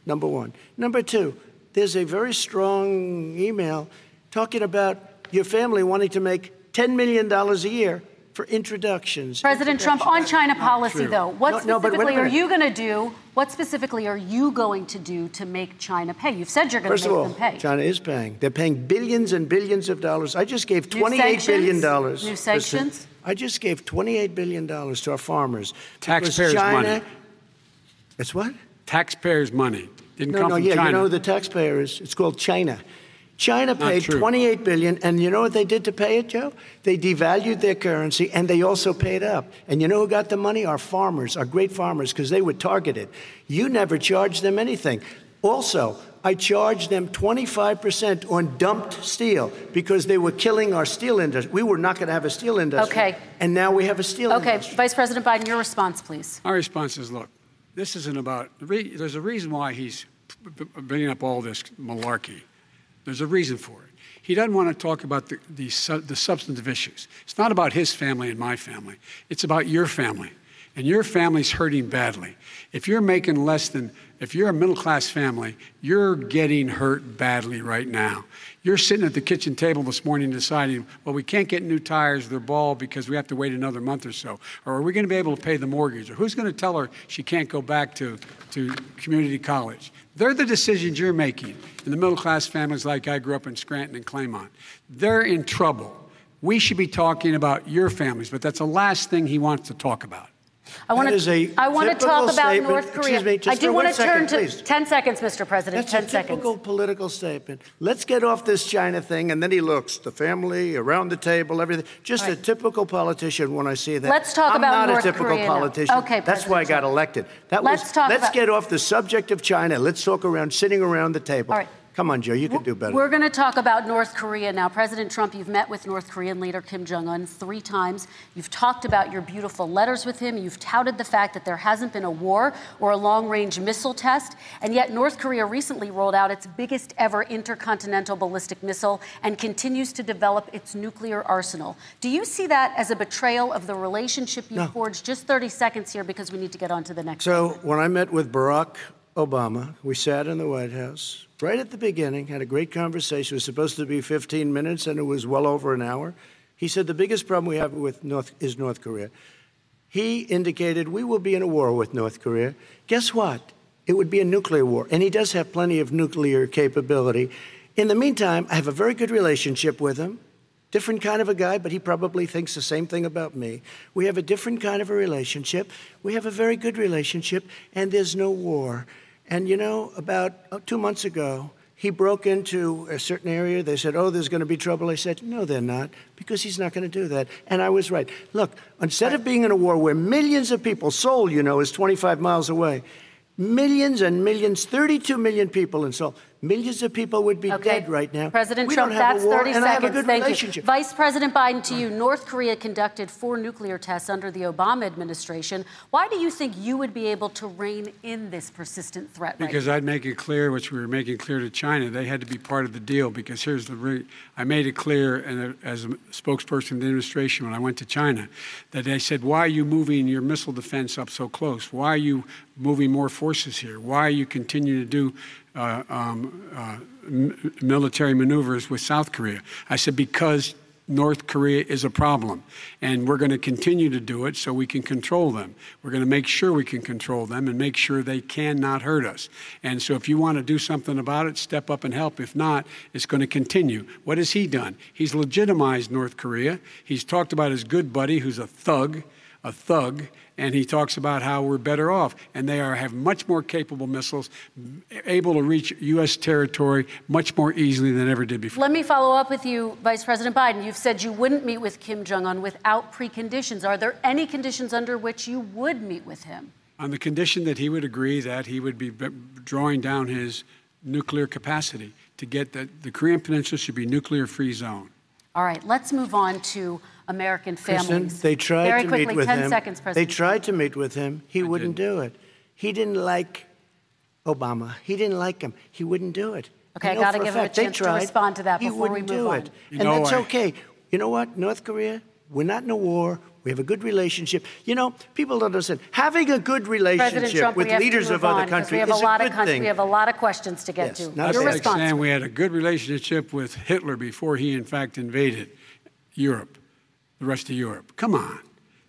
Number one. Number two, there's a very strong email talking about your family wanting to make $10 million a year for introductions. President Trump, on China policy, though, what No, no, but wait a specifically are you going to do? What specifically are you going to do to make China pay? You've said you're going First to make all, them pay. China is paying. They're paying billions and billions of dollars. I just gave New twenty-eight billion sanctions? dollars. New sanctions? I just gave twenty-eight billion dollars to our farmers. Taxpayers' China, money. It's what? Taxpayers' money didn't No, come no, from yeah, China. you know who the taxpayer is? It's called China. China paid true. 28 billion, and you know what they did to pay it, Joe? They devalued their currency, and they also paid up. And you know who got the money? Our farmers, our great farmers, because they were targeted. You never charged them anything. Also, I charged them 25% on dumped steel because they were killing our steel industry. We were not going to have a steel industry. Okay. And now we have a steel Okay, industry. Okay, Vice President Biden, your response, please. My response is look, this isn't about, there's a reason why he's bringing up all this malarkey. There's a reason for it. He doesn't want to talk about the, the, the substantive issues. It's not about his family and my family, it's about your family. And your family's hurting badly. If you're making less than, if you're a middle class family, you're getting hurt badly right now. You're sitting at the kitchen table this morning deciding, well, we can't get new tires, they're bald because we have to wait another month or so. Or are we going to be able to pay the mortgage? Or who's going to tell her she can't go back to, to community college? They're the decisions you're making in the middle class families like I grew up in Scranton and Claymont. They're in trouble. We should be talking about your families, but that's the last thing he wants to talk about. I want That is a to. I want to talk about. North Korea. Excuse me, just I do want to turn second, to please. 10 seconds, Mr. President. That's 10 a seconds. typical political statement. Let's get off this China thing, and then he looks the family around the table, everything. Just a typical politician. When I see that, Let's talk I'm about not North a typical Korea politician. Okay, that's why I got elected. That Let's was. talk let's about- get off the subject of China. Let's talk around sitting around the table. All right. Come on, Joe. You can do better. We're going to talk about North Korea now. President Trump, you've met with North Korean leader Kim Jong un three times. You've talked about your beautiful letters with him. You've touted the fact that there hasn't been a war or a long range missile test. And yet, North Korea recently rolled out its biggest ever intercontinental ballistic missile and continues to develop its nuclear arsenal. Do you see that as a betrayal of the relationship you No. forged? Just 30 seconds here because we need to get on to the next. So when I met with Barack Obama. We sat in the White House right at the beginning, had a great conversation. It was supposed to be 15 minutes, and it was well over an hour. He said the biggest problem we have with North is North Korea. He indicated we will be in a war with North Korea. Guess what? It would be a nuclear war, and he does have plenty of nuclear capability. In the meantime, I have a very good relationship with him. Different kind of a guy, but he probably thinks the same thing about me. We have a different kind of a relationship. We have a very good relationship, and there's no war. And you know, about uh, two months ago, he broke into a certain area. They said, Oh, there's going to be trouble. I said, No, they're not, because he's not going to do that. And I was right. Look, instead of being in a war where millions of people, Seoul, you know, is 25 miles away, millions and millions, 32 million people in Seoul, Millions of people would be okay. dead right now. President we Trump, don't have that's a war, 30 and seconds. I have a good Thank relationship. You. Vice President Biden, to you, North Korea conducted four nuclear tests under the Obama administration. Why do you think you would be able to rein in this persistent threat? Because right I'd make it clear, which we were making clear to China, they had to be part of the deal. Because here's the re- I made it clear, and as a spokesperson of the administration when I went to China, that they said, "Why are you moving your missile defense up so close? Why are you moving more forces here? Why are you continuing to do?" Uh, um, uh, military maneuvers with South Korea. I said, because North Korea is a problem, and we're going to continue to do it so we can control them. We're going to make sure we can control them and make sure they cannot hurt us. And so, if you want to do something about it, step up and help. If not, it's going to continue. What has he done? He's legitimized North Korea. He's talked about his good buddy, who's a thug, a thug, and he talks about how we're better off. And they are have much more capable missiles, able to reach U.S. territory much more easily than ever did before. Let me follow up with you, Vice President Biden. You've said you wouldn't meet with Kim Jong Un without preconditions. Are there any conditions under which you would meet with him? On the condition that he would agree that he would be drawing down his nuclear capacity to get that the Korean Peninsula should be nuclear free zone. All right, let's move on to American families. Kristen, they tried Very to quickly, meet with 10 him. seconds, President. They tried to meet with him. He I wouldn't didn't. do it. He didn't like Obama. He didn't like him. He wouldn't do it. Okay, I know gotta give him a fact they chance to respond to that he before we wouldn't move do on. it. You and know, that's I- okay. You know what? North Korea, we're not in a war. We have a good relationship. You know, people don't understand. Having a good President relationship Trump, with we have leaders of other countries is a lot good of country, thing. We have a lot of questions to get Yes, to. not That's Your like response. saying we had a good relationship with Hitler before he, in fact, invaded Europe, the rest of Europe. Come on.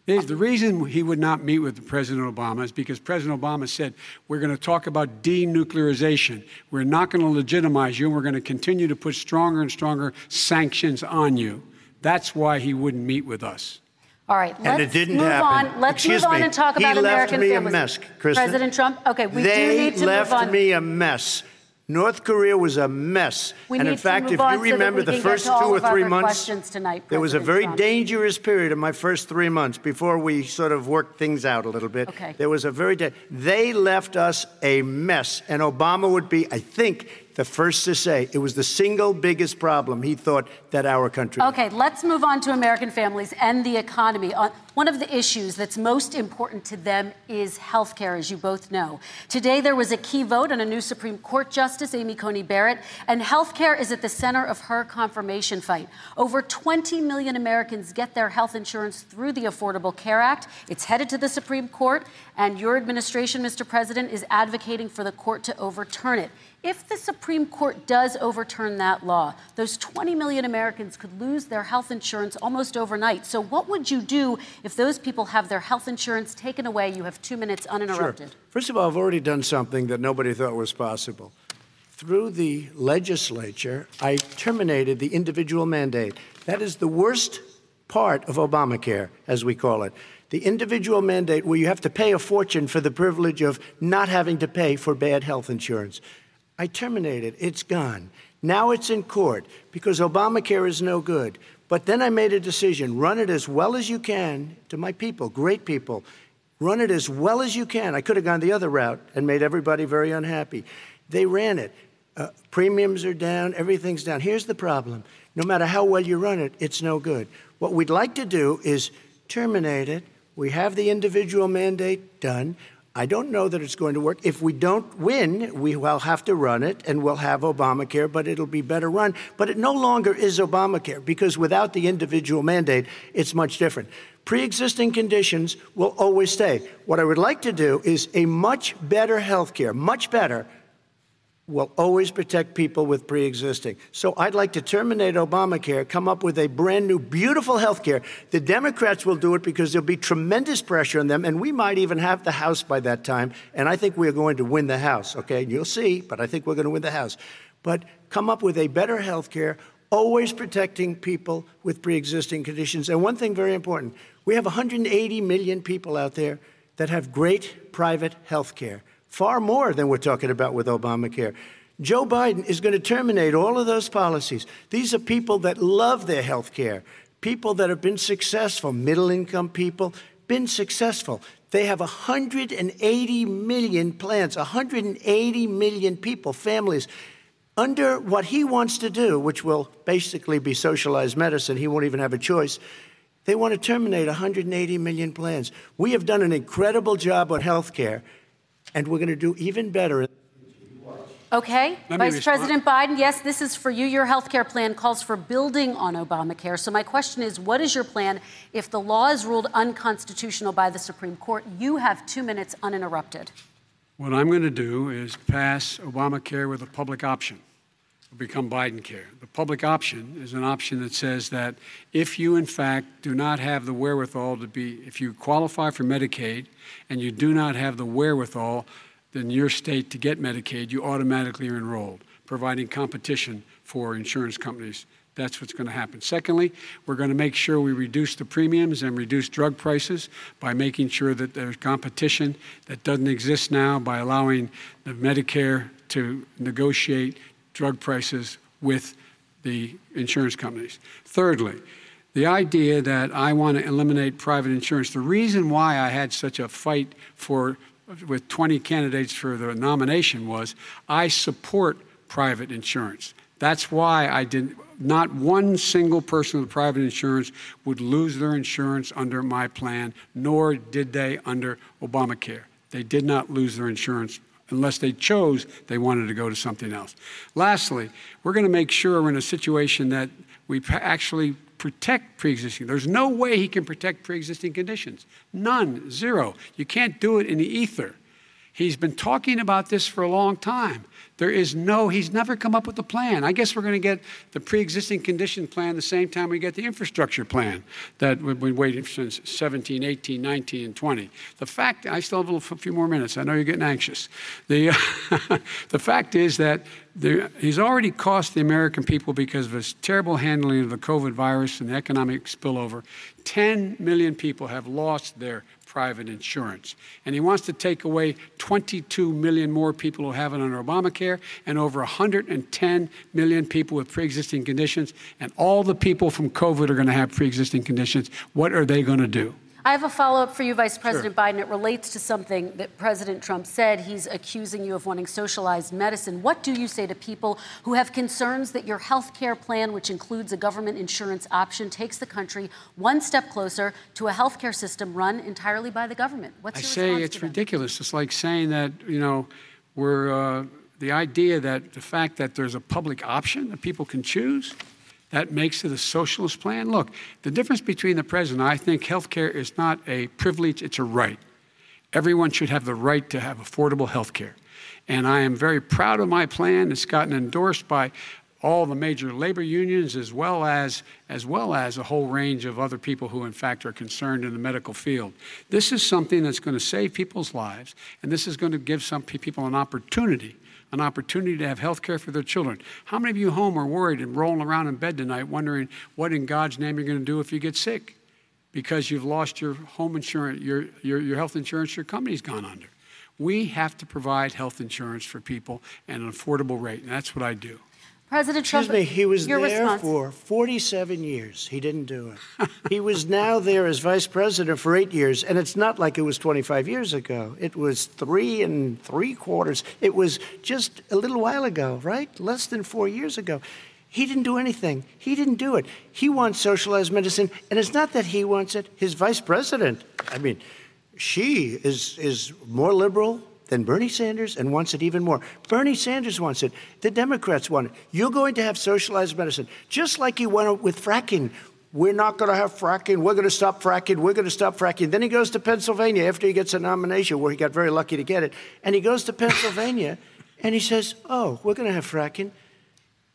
The the reason he would not meet with President Obama is because President Obama said, We're going to talk about denuclearization. We're not going to legitimize you, and we're going to continue to put stronger and stronger sanctions on you. That's why he wouldn't meet with us. All right, let's and it didn't move happen. on. Let's Excuse move on me. and talk he about left American me families. a mess, Kristen. President Trump. Okay, we they do need to left move on. They left me a mess. North Korea was a mess. We and in fact, if you remember we the first two or three months, tonight, there was a very Trump. dangerous period in my first three months before we sort of worked things out a little bit. Okay. There was a very they left us a mess, and Obama would be, I think, the first to say it was the single biggest problem he thought that our country. Okay, let's move on to American families and the economy. Uh, One of the issues that's most important to them is health care, as you both know. Today, there was a key vote on a new Supreme Court Justice, Amy Coney Barrett, and health care is at the center of her confirmation fight. Over 20 million Americans get their health insurance through the Affordable Care Act. It's headed to the Supreme Court, and your administration, Mr. President, is advocating for the court to overturn it. If the Supreme Court does overturn that law, those 20 million Americans could lose their health insurance almost overnight. So, what would you do if those people have their health insurance taken away? You have two minutes uninterrupted. Sure. First of all, I've already done something that nobody thought was possible. Through the legislature, I terminated the individual mandate. That is the worst part of Obamacare, as we call it. The individual mandate, where you have to pay a fortune for the privilege of not having to pay for bad health insurance. I terminated. It's gone. Now it's in court because Obamacare is no good. But then I made a decision run it as well as you can to my people, great people. Run it as well as you can. I could have gone the other route and made everybody very unhappy. They ran it. Uh, premiums are down, everything's down. Here's the problem no matter how well you run it, it's no good. What we'd like to do is terminate it. We have the individual mandate done. I don't know that it's going to work. If we don't win, we will have to run it and we'll have Obamacare, but it'll be better run. But it no longer is Obamacare because without the individual mandate, it's much different. Pre existing conditions will always stay. What I would like to do is a much better health care, much better will always protect people with pre existing. So I'd like to terminate Obamacare, come up with a brand new, beautiful health care. The Democrats will do it because there'll be tremendous pressure on them, and we might even have the House by that time. And I think we're going to win the House, okay? You'll see, but I think we're going to win the House. But come up with a better health care, always protecting people with pre existing conditions. And one thing very important we have 180 million people out there that have great private health care far more than we're talking about with Obamacare. Joe Biden is going to terminate all of those policies. These are people that love their health care, people that have been successful, middle income people, been successful. They have 180 million plans, 180 million people, families. Under what he wants to do, which will basically be socialized medicine, he won't even have a choice. They want to terminate 180 million plans. We have done an incredible job on health care and we're going to do even better. Okay, Vice President Biden, yes, this is for you. Your health care plan calls for building on Obamacare. So, my question is what is your plan if the law is ruled unconstitutional by the Supreme Court? You have two minutes uninterrupted. What I'm going to do is pass Obamacare with a public option It'll become Biden care. Public option is an option that says that if you, in fact, do not have the wherewithal to be, if you qualify for Medicaid and you do not have the wherewithal in your state to get Medicaid, you automatically are enrolled, providing competition for insurance companies. That's what's going to happen. Secondly, we're going to make sure we reduce the premiums and reduce drug prices by making sure that there's competition that doesn't exist now by allowing the Medicare to negotiate drug prices with the insurance companies. Thirdly, the idea that I want to eliminate private insurance. The reason why I had such a fight for with 20 candidates for the nomination was I support private insurance. That's why I did not not one single person with private insurance would lose their insurance under my plan, nor did they under Obamacare. They did not lose their insurance unless they chose they wanted to go to something else. Lastly, we're going to make sure we're in a situation that we actually protect pre-existing. There's no way he can protect pre-existing conditions. None, zero. You can't do it in the ether. He's been talking about this for a long time. There is no, he's never come up with a plan. I guess we're going to get the pre existing condition plan the same time we get the infrastructure plan that we've been waiting since 17, 18, 19, and 20. The fact, I still have a few more minutes. I know you're getting anxious. The, the fact is that there, he's already cost the American people because of his terrible handling of the COVID virus and the economic spillover. 10 million people have lost their private insurance. And he wants to take away 22 million more people who have it under Obamacare and over 110 million people with pre existing conditions. And all the people from COVID are going to have pre existing conditions. What are they going to do? I have a follow up for you, Vice President sure. Biden. It relates to something that President Trump said. He's accusing you of wanting socialized medicine. What do you say to people who have concerns that your health care plan, which includes a government insurance option, takes the country one step closer to a health care system run entirely by the government? What's I say it's ridiculous. It's like saying that, you know, we're. Uh, the idea that the fact that there's a public option that people can choose that makes it a socialist plan. Look, the difference between the president, I think health care is not a privilege, it's a right. Everyone should have the right to have affordable health care. And I am very proud of my plan. It's gotten endorsed by all the major labor unions as well as as well as a whole range of other people who in fact are concerned in the medical field. This is something that's going to save people's lives and this is going to give some people an opportunity an opportunity to have health care for their children. How many of you home are worried and rolling around in bed tonight wondering what in God's name you're going to do if you get sick? Because you've lost your home insurance, your, your, your health insurance, your company's gone under. We have to provide health insurance for people at an affordable rate, and that's what I do. President Trump, Excuse me, he was there response. for 47 years. He didn't do it. he was now there as vice president for eight years, and it's not like it was 25 years ago. It was three and three quarters. It was just a little while ago, right? Less than four years ago. He didn't do anything. He didn't do it. He wants socialized medicine, and it's not that he wants it. His vice president, I mean, She is, is more liberal than Bernie Sanders and wants it even more. Bernie Sanders wants it. The Democrats want it. You're going to have socialized medicine, just like you went with fracking. We're not going to have fracking. We're going to stop fracking. We're going to stop fracking. Then he goes to Pennsylvania after he gets a nomination, where he got very lucky to get it. And he goes to Pennsylvania and he says, Oh, we're going to have fracking.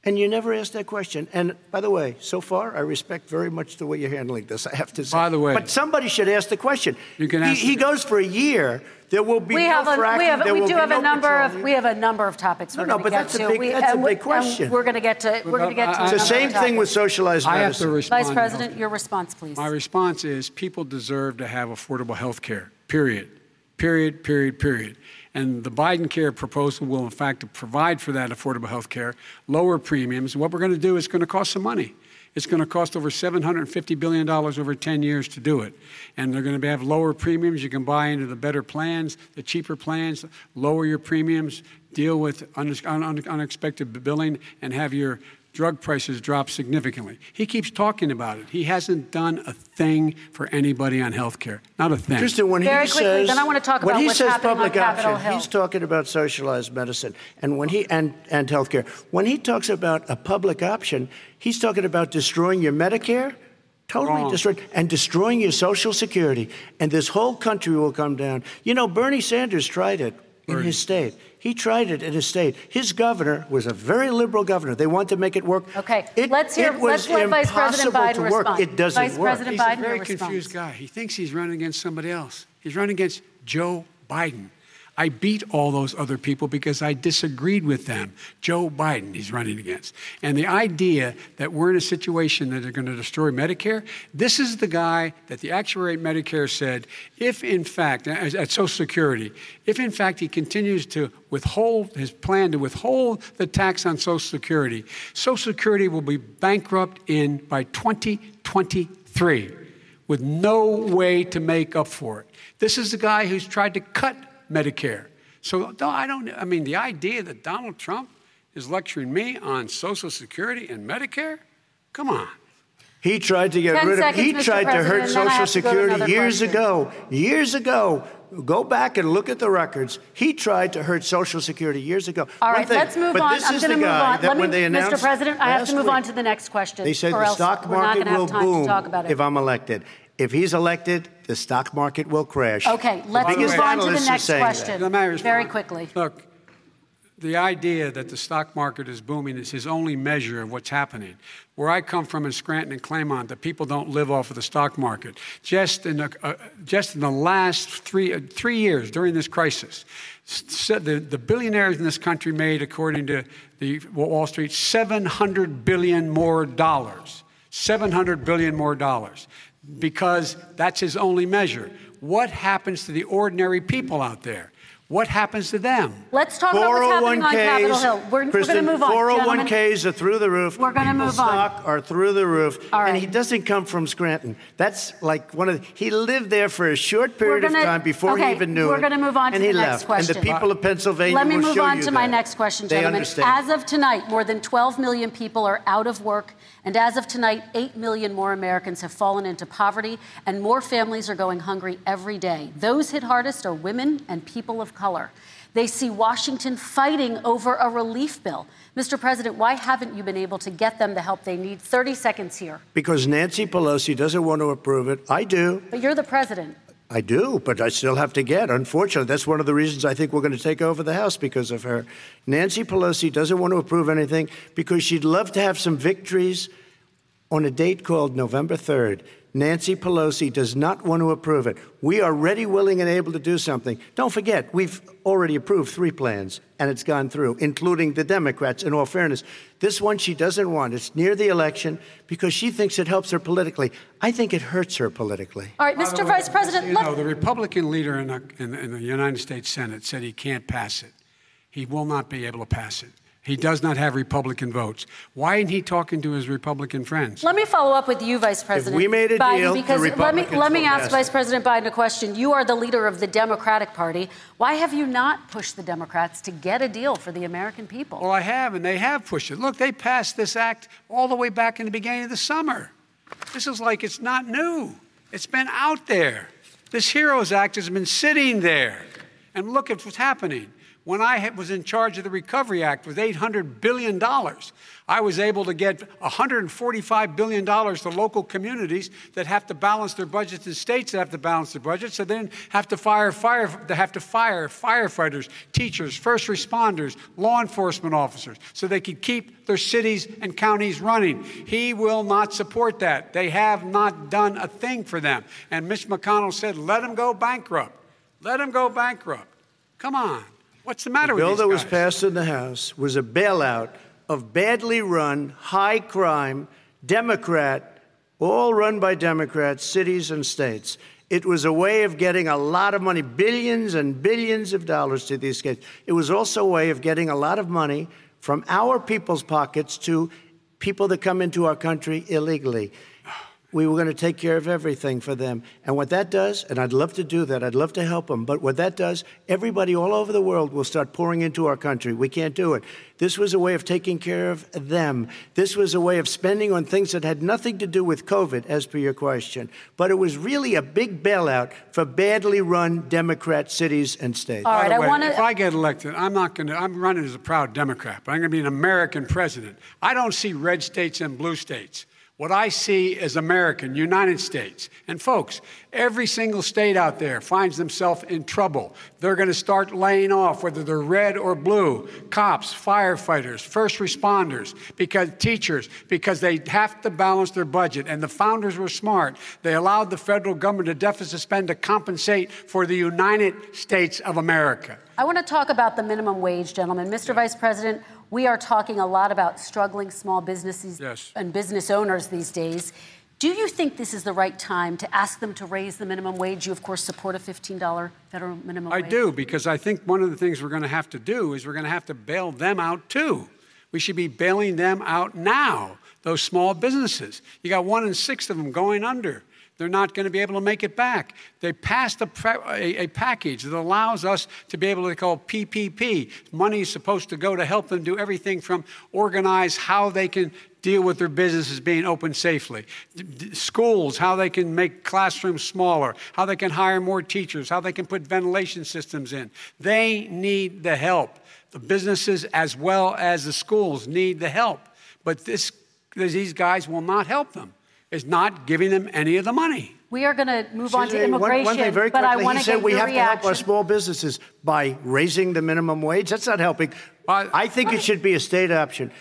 And you never ask that question. And by the way, so far, I respect very much the way you're handling this, I have to say. By the way- But somebody should ask the question. You can he, ask he the- goes for a year. There will be We no have a, fracking. we have there we will do be have a number of petroleum. we have a number of topics we're No, no, going to but get that's a to. big- we, that's a and we- question. And we're going to get to we're going to get to uh, I- a The same thing with topics. socialized I have medicine. to respond. Vice President, your response, please. My response is people deserve to have affordable health care, period. Period, period, period. And the Biden care proposal will, in fact, provide for that affordable health care, lower premiums. What we're going to do is going to cost some money. It's going to cost over $750 billion over 10 years to do it. And they're going to have lower premiums. You can buy into the better plans, the cheaper plans, lower your premiums, deal with un- un- unexpected billing, and have your drug prices drop significantly. He keeps talking about it. He hasn't done a thing for anybody on health care. Not a thing. Kristen, when Very he quickly, says, then I wanna talk when about he what's says happening on public option, Hill. he's talking about socialized medicine, and when he and and healthcare. When he talks about a public option, he's talking about destroying your Medicare, totally Wrong. destroying, and destroying your Social Security, and this whole country will come down. You know, Bernie Sanders tried it in his state. He tried it in his state. His governor was a very liberal governor. They wanted to make it work. Okay, It- let's hear- It was let's let Vice President impossible Biden to work. respond. It doesn't Vice work. President He's Biden, a very your response. confused guy. He thinks he's running against somebody else. He's running against Joe Biden. I beat all those other people because I disagreed with them. Joe Biden, he's running against. And the idea that we're in a situation that they're going to destroy Medicare, this is the guy that the actuary at Medicare said, if in fact, at Social Security, if in fact he continues to withhold his plan to withhold the tax on Social Security, Social Security will be bankrupt in by 2023 with no way to make up for it. This is the guy who's tried to cut Medicare. So I don't. I mean, the idea that Donald Trump is lecturing me on Social Security and Medicare, come on. He tried to get 10 rid of. seconds, He Mr. tried to hurt and then I Social to Security years question. ago. Years ago. Go back and look at the records. He tried to hurt Social Security years ago. All One right, thing, let's move but on. This I'm going to move on. That Let me, they announced Mr. President, I have to last move on to the next question. They said the stock market will boom to talk about it. if I'm elected. If he's elected, the stock market will crash. Okay, let's move on to the next saying that. question. Let me respond. Very quickly. Look, the idea that the stock market is booming is his only measure of what's happening. Where I come from in Scranton and Claymont, the people don't live off of the stock market. Just in the, uh, just in the last three, uh, three years during this crisis, s- the, the billionaires in this country made, according to the Wall Street, 700 billion more dollars. 700 billion more dollars. Because that's his only measure. What happens to the ordinary people out there? What happens to them? Let's talk about what's happening on Capitol 401ks, Hill. We're, we're going to move on. gentlemen. 401ks are through the roof. We're gonna People's move on. stock are through the roof. And he doesn't come from Scranton. That's like one of the, he lived there for a short period gonna- of time before okay, he even knew we're it. gonna move on to and he the next left. question. And the people of Pennsylvania Let me move on to my that. next question, They gentlemen. understand. As of tonight, more than 12 million people are out of work, and as of tonight, 8 million more Americans have fallen into poverty, and more families are going hungry every day. Those hit hardest are women and people of color. They see Washington fighting over a relief bill. Mr. President, why haven't you been able to get them the help they need? 30 seconds here. Because Nancy Pelosi doesn't want to approve it. I do. But you're the president. I do, but I still have to get. Unfortunately, that's one of the reasons I think we're going to take over the House because of her. Nancy Pelosi doesn't want to approve anything because she'd love to have some victories on a date called November 3rd. Nancy Pelosi does not want to approve it. We are ready, willing, and able to do something. Don't forget, we've already approved three plans, and it's gone through, including the Democrats, in all fairness. This one she doesn't want. It's near the election because she thinks it helps her politically. I think it hurts her politically. All right, Mr. way, Vice President, so you know, the Republican leader in the, in, in the United States Senate said he can't pass it. He will not be able to pass it. He does not have Republican votes. Why isn't he talking to his Republican friends? Let me follow up with you, Vice President. If we made a Biden, deal, the because let me let me ask. Vice President Biden a question. You are the leader of the Democratic Party. Why have you not pushed the Democrats to get a deal for the American people? Well, I have, and they have pushed it. Look, they passed this act all the way back in the beginning of the summer. This is like it's not new. It's been out there. This HEROES Act has been sitting there. And look at what's happening. When I was in charge of the Recovery Act with $800 billion, I was able to get $145 billion to local communities that have to balance their budgets and states that have to balance their budgets, so then have to fire fire they have to fire firefighters, teachers, first responders, law enforcement officers, so they can keep their cities and counties running. He will not support that. They have not done a thing for them. And Mitch McConnell said, let them go bankrupt. Let them go bankrupt. Come on. What's the matter the with bill that guys? was passed in the House was a bailout of badly run, high crime, Democrat, all run by Democrats, cities and states. It was a way of getting a lot of money, billions and billions of dollars to these states. It was also a way of getting a lot of money from our people's pockets to people that come into our country illegally we were going to take care of everything for them. And what that does, and I'd love to do that, I'd love to help them, but what that does, everybody all over the world will start pouring into our country. We can't do it. This was a way of taking care of them. This was a way of spending on things that had nothing to do with COVID, as per your question. But it was really a big bailout for badly run Democrat cities and states. All right, By the I want to. If I get elected, I'm not going to. I'm running as a proud Democrat, but I'm going to be an American president. I don't see red states and blue states. What I see is American, United States. And folks, every single state out there finds themselves in trouble. They're going to start laying off, whether they're red or blue, cops, firefighters, first responders, because teachers, because they have to balance their budget. And the founders were smart. They allowed the federal government to deficit spend to compensate for the United States of America. I want to talk about the minimum wage, gentlemen. Mr. Vice President, we are talking a lot about struggling small businesses yes. and business owners these days. Do you think this is the right time to ask them to raise the minimum wage? You, of course, support a $15 federal minimum I wage. I do, because I think one of the things we're going to have to do is we're going to have to bail them out too. We should be bailing them out now, those small businesses. You got one in six of them going under. They're not going to be able to make it back. They passed a, a, a, package that allows us to be able to call PPP. Money is supposed to go to help them do everything from organize how they can deal with their businesses being open safely. D- schools, how they can make classrooms smaller, how they can hire more teachers, how they can put ventilation systems in. They need the help. The businesses as well as the schools need the help. But this, these guys will not help them is not giving them any of the money. We are going to move Excuse on to immigration, one, one thing very but quickly, I want he to said get we your have reaction. to help our small businesses by raising the minimum wage. That's not helping. Uh, I think it should be a state option.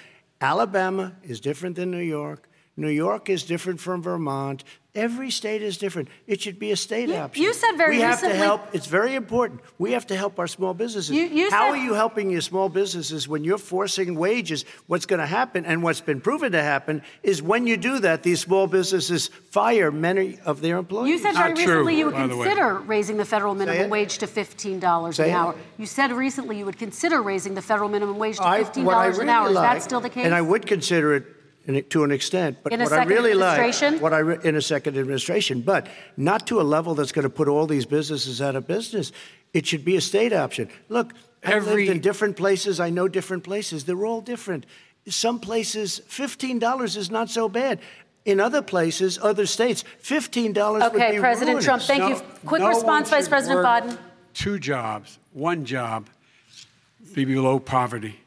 Alabama is different than New York. New York is different from Vermont. Every state is different. It should be a state You- option. you said very we have to help. It's very important. We have to help our small businesses. You- you How said- are you helping your small businesses when you're forcing wages? What's going to happen, and what's been proven to happen, is when you do that, these small businesses fire many of their employees. You said very Not true, recently you would by the consider raising the federal minimum it. wage to $15 Say an it. hour. You said recently you would consider raising the federal minimum wage to $15 what an really hour. Is like- that still the case? And I would consider it in, to an extent, but In a what I second really like, what I re- in a second administration, but not to a level that's going to put all these businesses out of business. It should be a state option. Look, I've lived in different places. I know different places. They're all different. Some places, fifteen dollars is not so bad. In other places, other states, fifteen dollars would Okay, be President ruinous. Trump, thank you. Quick no response, Vice President Biden. Two jobs, one job, be below poverty.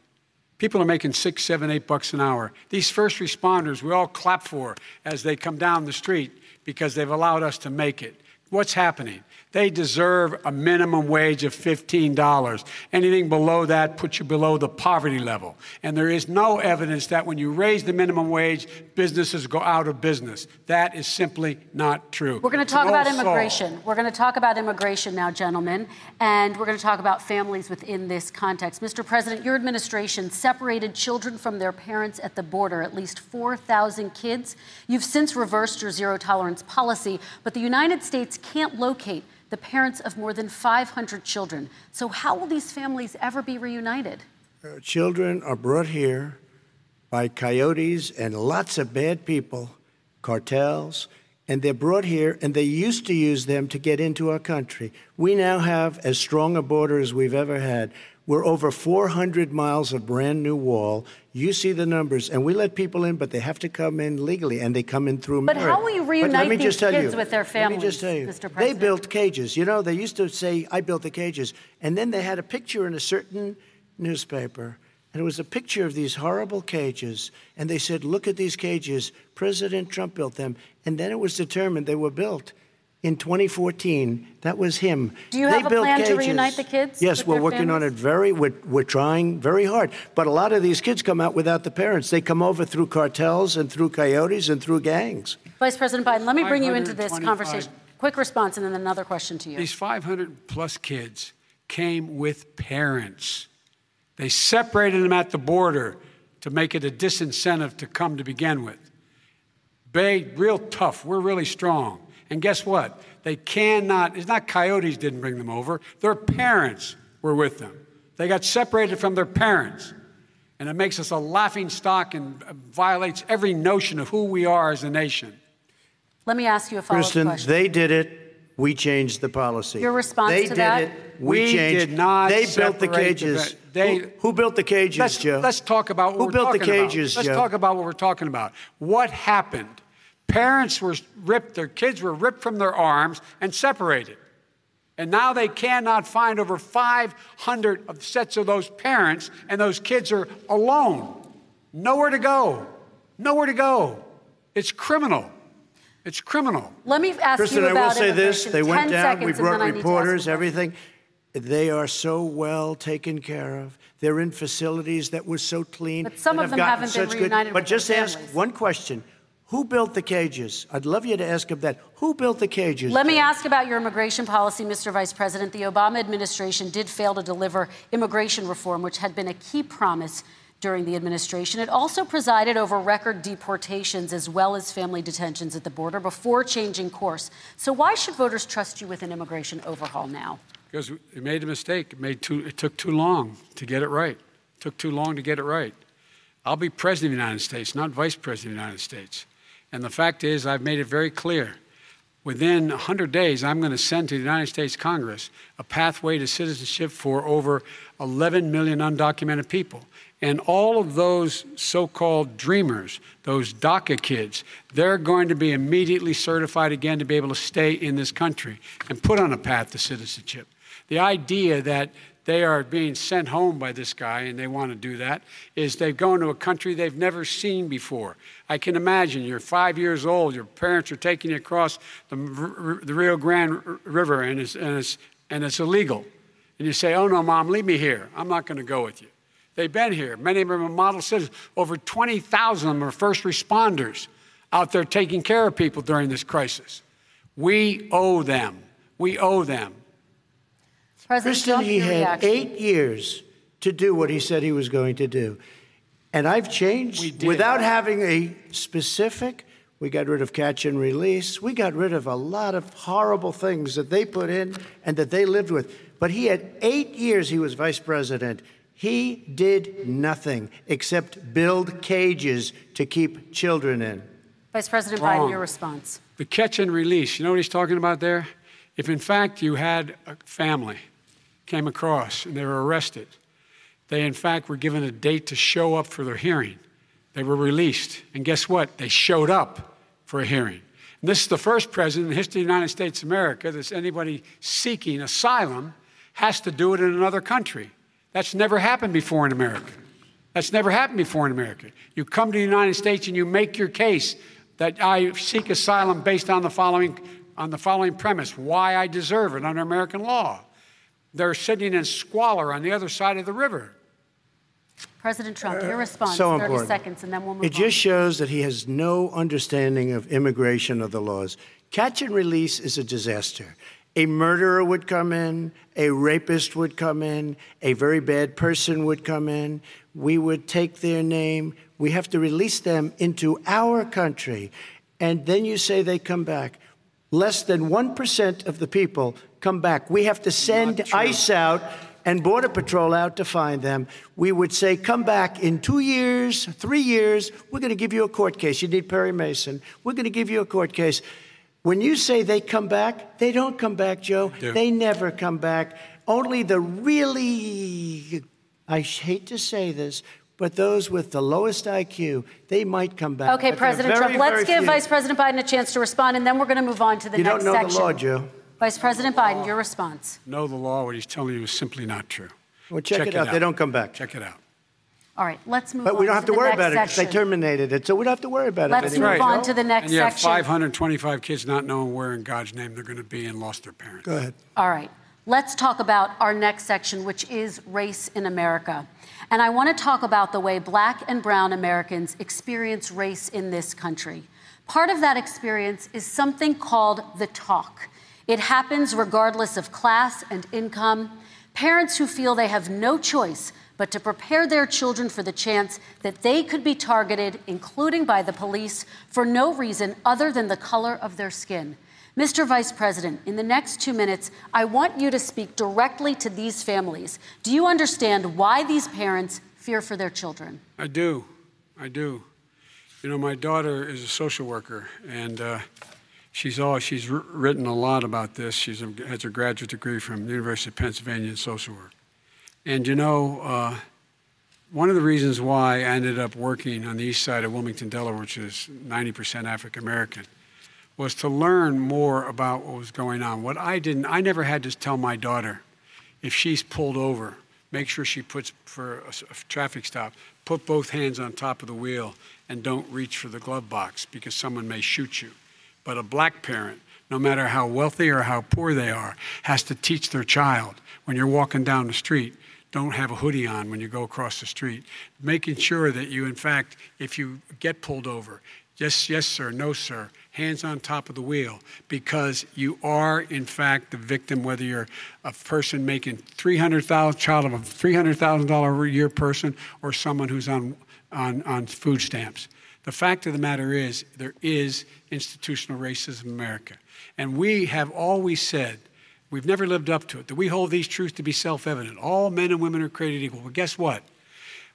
People are making six, seven, eight bucks an hour. These first responders, we all clap for as they come down the street because they've allowed us to make it. What's happening? They deserve a minimum wage of $15. Anything below that puts you below the poverty level. And there is no evidence that when you raise the minimum wage, businesses go out of business. That is simply not true. We're going to talk an about immigration. We're going to talk about immigration now, gentlemen, and we're going to talk about families within this context. Mr. President, your administration separated children from their parents at the border, at least 4,000 kids. You've since reversed your zero tolerance policy, but the United States can't locate the parents of more than 500 children. So, how will these families ever be reunited? Uh, children are brought here by coyotes and lots of bad people, cartels, and they're brought here and they used to use them to get into our country. We now have as strong a border as we've ever had. We're over 400 miles of brand new wall. You see the numbers, and we let people in, but they have to come in legally, and they come in through But merit. how will you reunite let me these just tell kids you, with their Let families, me just tell you, Mr. they built cages. You know, they used to say, "I built the cages," and then they had a picture in a certain newspaper, and it was a picture of these horrible cages, and they said, "Look at these cages. President Trump built them," and then it was determined they were built. In 2014, that was him. Do you They have a built plan to reunite the kids Yes, with we're their working on it very. We're, we're trying very hard. But a lot of these kids come out without the parents. They come over through cartels and through coyotes and through gangs. Vice President Biden, let me bring you into this conversation. Quick response and then another question to you. These 500 plus kids came with parents. They separated them at the border to make it a disincentive to come to begin with. Bay, real tough. We're really strong. And guess what? They cannot, it's not coyotes didn't bring them over, their parents were with them. They got separated from their parents. And it makes us a laughing stock and violates every notion of who we are as a nation. Let me ask you a follow-up Kristen, question. they did it. We changed the policy. Your response they to did that? it. We, We changed. did not They built the separate the cages. they- who, who built the cages, Let's, Joe? let's talk about what Who we're built the talking about. cages, Let's Joe? talk about what we're talking about. What happened? Parents were ripped, their kids were ripped from their arms and separated. And now they cannot find over 500 of sets of those parents, and those kids are alone. Nowhere to go. Nowhere to go. It's criminal. It's criminal. Let me ask Kristen, you I will say this. They went down. We brought then I need to ask reporters, you a question. everything. They are so well taken care of. They're in facilities that were so clean. But some of them gotten haven't been such good- reunited But with their just ask one question. Who built the cages? I'd love you to ask him that. Who built the cages? Let me ask about your immigration policy, Mr. Vice President. The Obama administration did fail to deliver immigration reform, which had been a key promise during the administration. It also presided over record deportations as well as family detentions at the border before changing course. So, why should voters trust you with an immigration overhaul now? Because it made a mistake. It, made too, it took too long to get it right. It took too long to get it right. I'll be president of the United States, not vice president of the United States. And the fact is, I've made it very clear. Within 100 days, I'm going to send to the United States Congress a pathway to citizenship for over 11 million undocumented people. And all of those so called dreamers, those DACA kids, they're going to be immediately certified again to be able to stay in this country and put on a path to citizenship. The idea that they are being sent home by this guy and they want to do that is they've gone to a country they've never seen before. I can imagine you're five years old, your parents are taking you across the, the Rio Grande River and it's, and, it's, and it's illegal. And you say, Oh no, mom, leave me here. I'm not going to go with you. They've been here. Many of them are model citizens. Over 20,000 of them are first responders out there taking care of people during this crisis. We owe them. We owe them. President Kristen, Trump, he your had reaction. eight years to do what he said he was going to do. And I've changed without having a specific. We got rid of catch and release. We got rid of a lot of horrible things that they put in and that they lived with. But he had eight years he was vice president. He did nothing except build cages to keep children in. Vice President Wrong. Biden, your response. The catch and release, you know what he's talking about there? If in fact you had a family came across and they were arrested, they in fact were given a date to show up for their hearing. They were released. And guess what? They showed up for a hearing. And this is the first president in the history of the United States of America that anybody seeking asylum has to do it in another country. That's never happened before in America. That's never happened before in America. You come to the United States and you make your case that I seek asylum based on the following on the following premise: why I deserve it under American law. They're sitting in squalor on the other side of the river. President Trump, your uh, response. so 30 important. seconds, and then we'll move on. It on. just shows that he has no understanding of immigration or the laws. Catch and release is a disaster. A murderer would come in, a rapist would come in, a very bad person would come in. We would take their name. We have to release them into our country. And then you say they come back. Less than 1% of the people come back. We have to send ICE out and Border Patrol out to find them. We would say, come back in two years, three years, we're going to give you a court case. You need Perry Mason. We're going to give you a court case. When you say they come back, they don't come back, Joe. do. They never come back. only the really, I hate to say this, but those with the lowest IQ, they might come back. Okay, But President very, Trump, let's give few. Vice President Biden a chance to respond, and then we're going to move on to the You next don't know section. the law, Joe. Vice President Biden, your response. Know the law, what he's telling you is simply not true. Well, check, it out. They don't come back. Check it out. All right, let's move on. But on we don't have to the worry next about it because they terminated it, so we don't have to worry about it. Let's it anymore. move on to the next And you have section. 525 kids not knowing where in God's name they're going to be and lost their parents. Go ahead. All right, let's talk about our next section, which is race in America. And I want to talk about the way black and brown Americans experience race in this country. Part of that experience is something called the talk. It happens regardless of class and income. Parents who feel they have no choice but to prepare their children for the chance that they could be targeted, including by the police, for no reason other than the color of their skin. Mr. Vice President, in the next two minutes, I want you to speak directly to these families. Do you understand why these parents fear for their children? I do. I do. You know, my daughter is a social worker, and uh, she's all she's written a lot about this. She has a graduate degree from the University of Pennsylvania in social work. And you know, uh, one of the reasons why I ended up working on the east side of Wilmington, Delaware, which is 90% African American, was to learn more about what was going on. What I didn't, I never had to tell my daughter if she's pulled over, make sure she puts for a traffic stop, put both hands on top of the wheel and don't reach for the glove box because someone may shoot you. But a black parent, no matter how wealthy or how poor they are, has to teach their child when you're walking down the street, don't have a hoodie on when you go across the street. Making sure that you, in fact, if you get pulled over, yes, yes, sir, no, sir, hands on top of the wheel, because you are, in fact, the victim, whether you're a person making 300000 child of a $300,000 a year person or someone who's on, on, on food stamps. The fact of the matter is, there is institutional racism in America. And we have always said, we've never lived up to it, that we hold these truths to be self evident. All men and women are created equal. But guess what?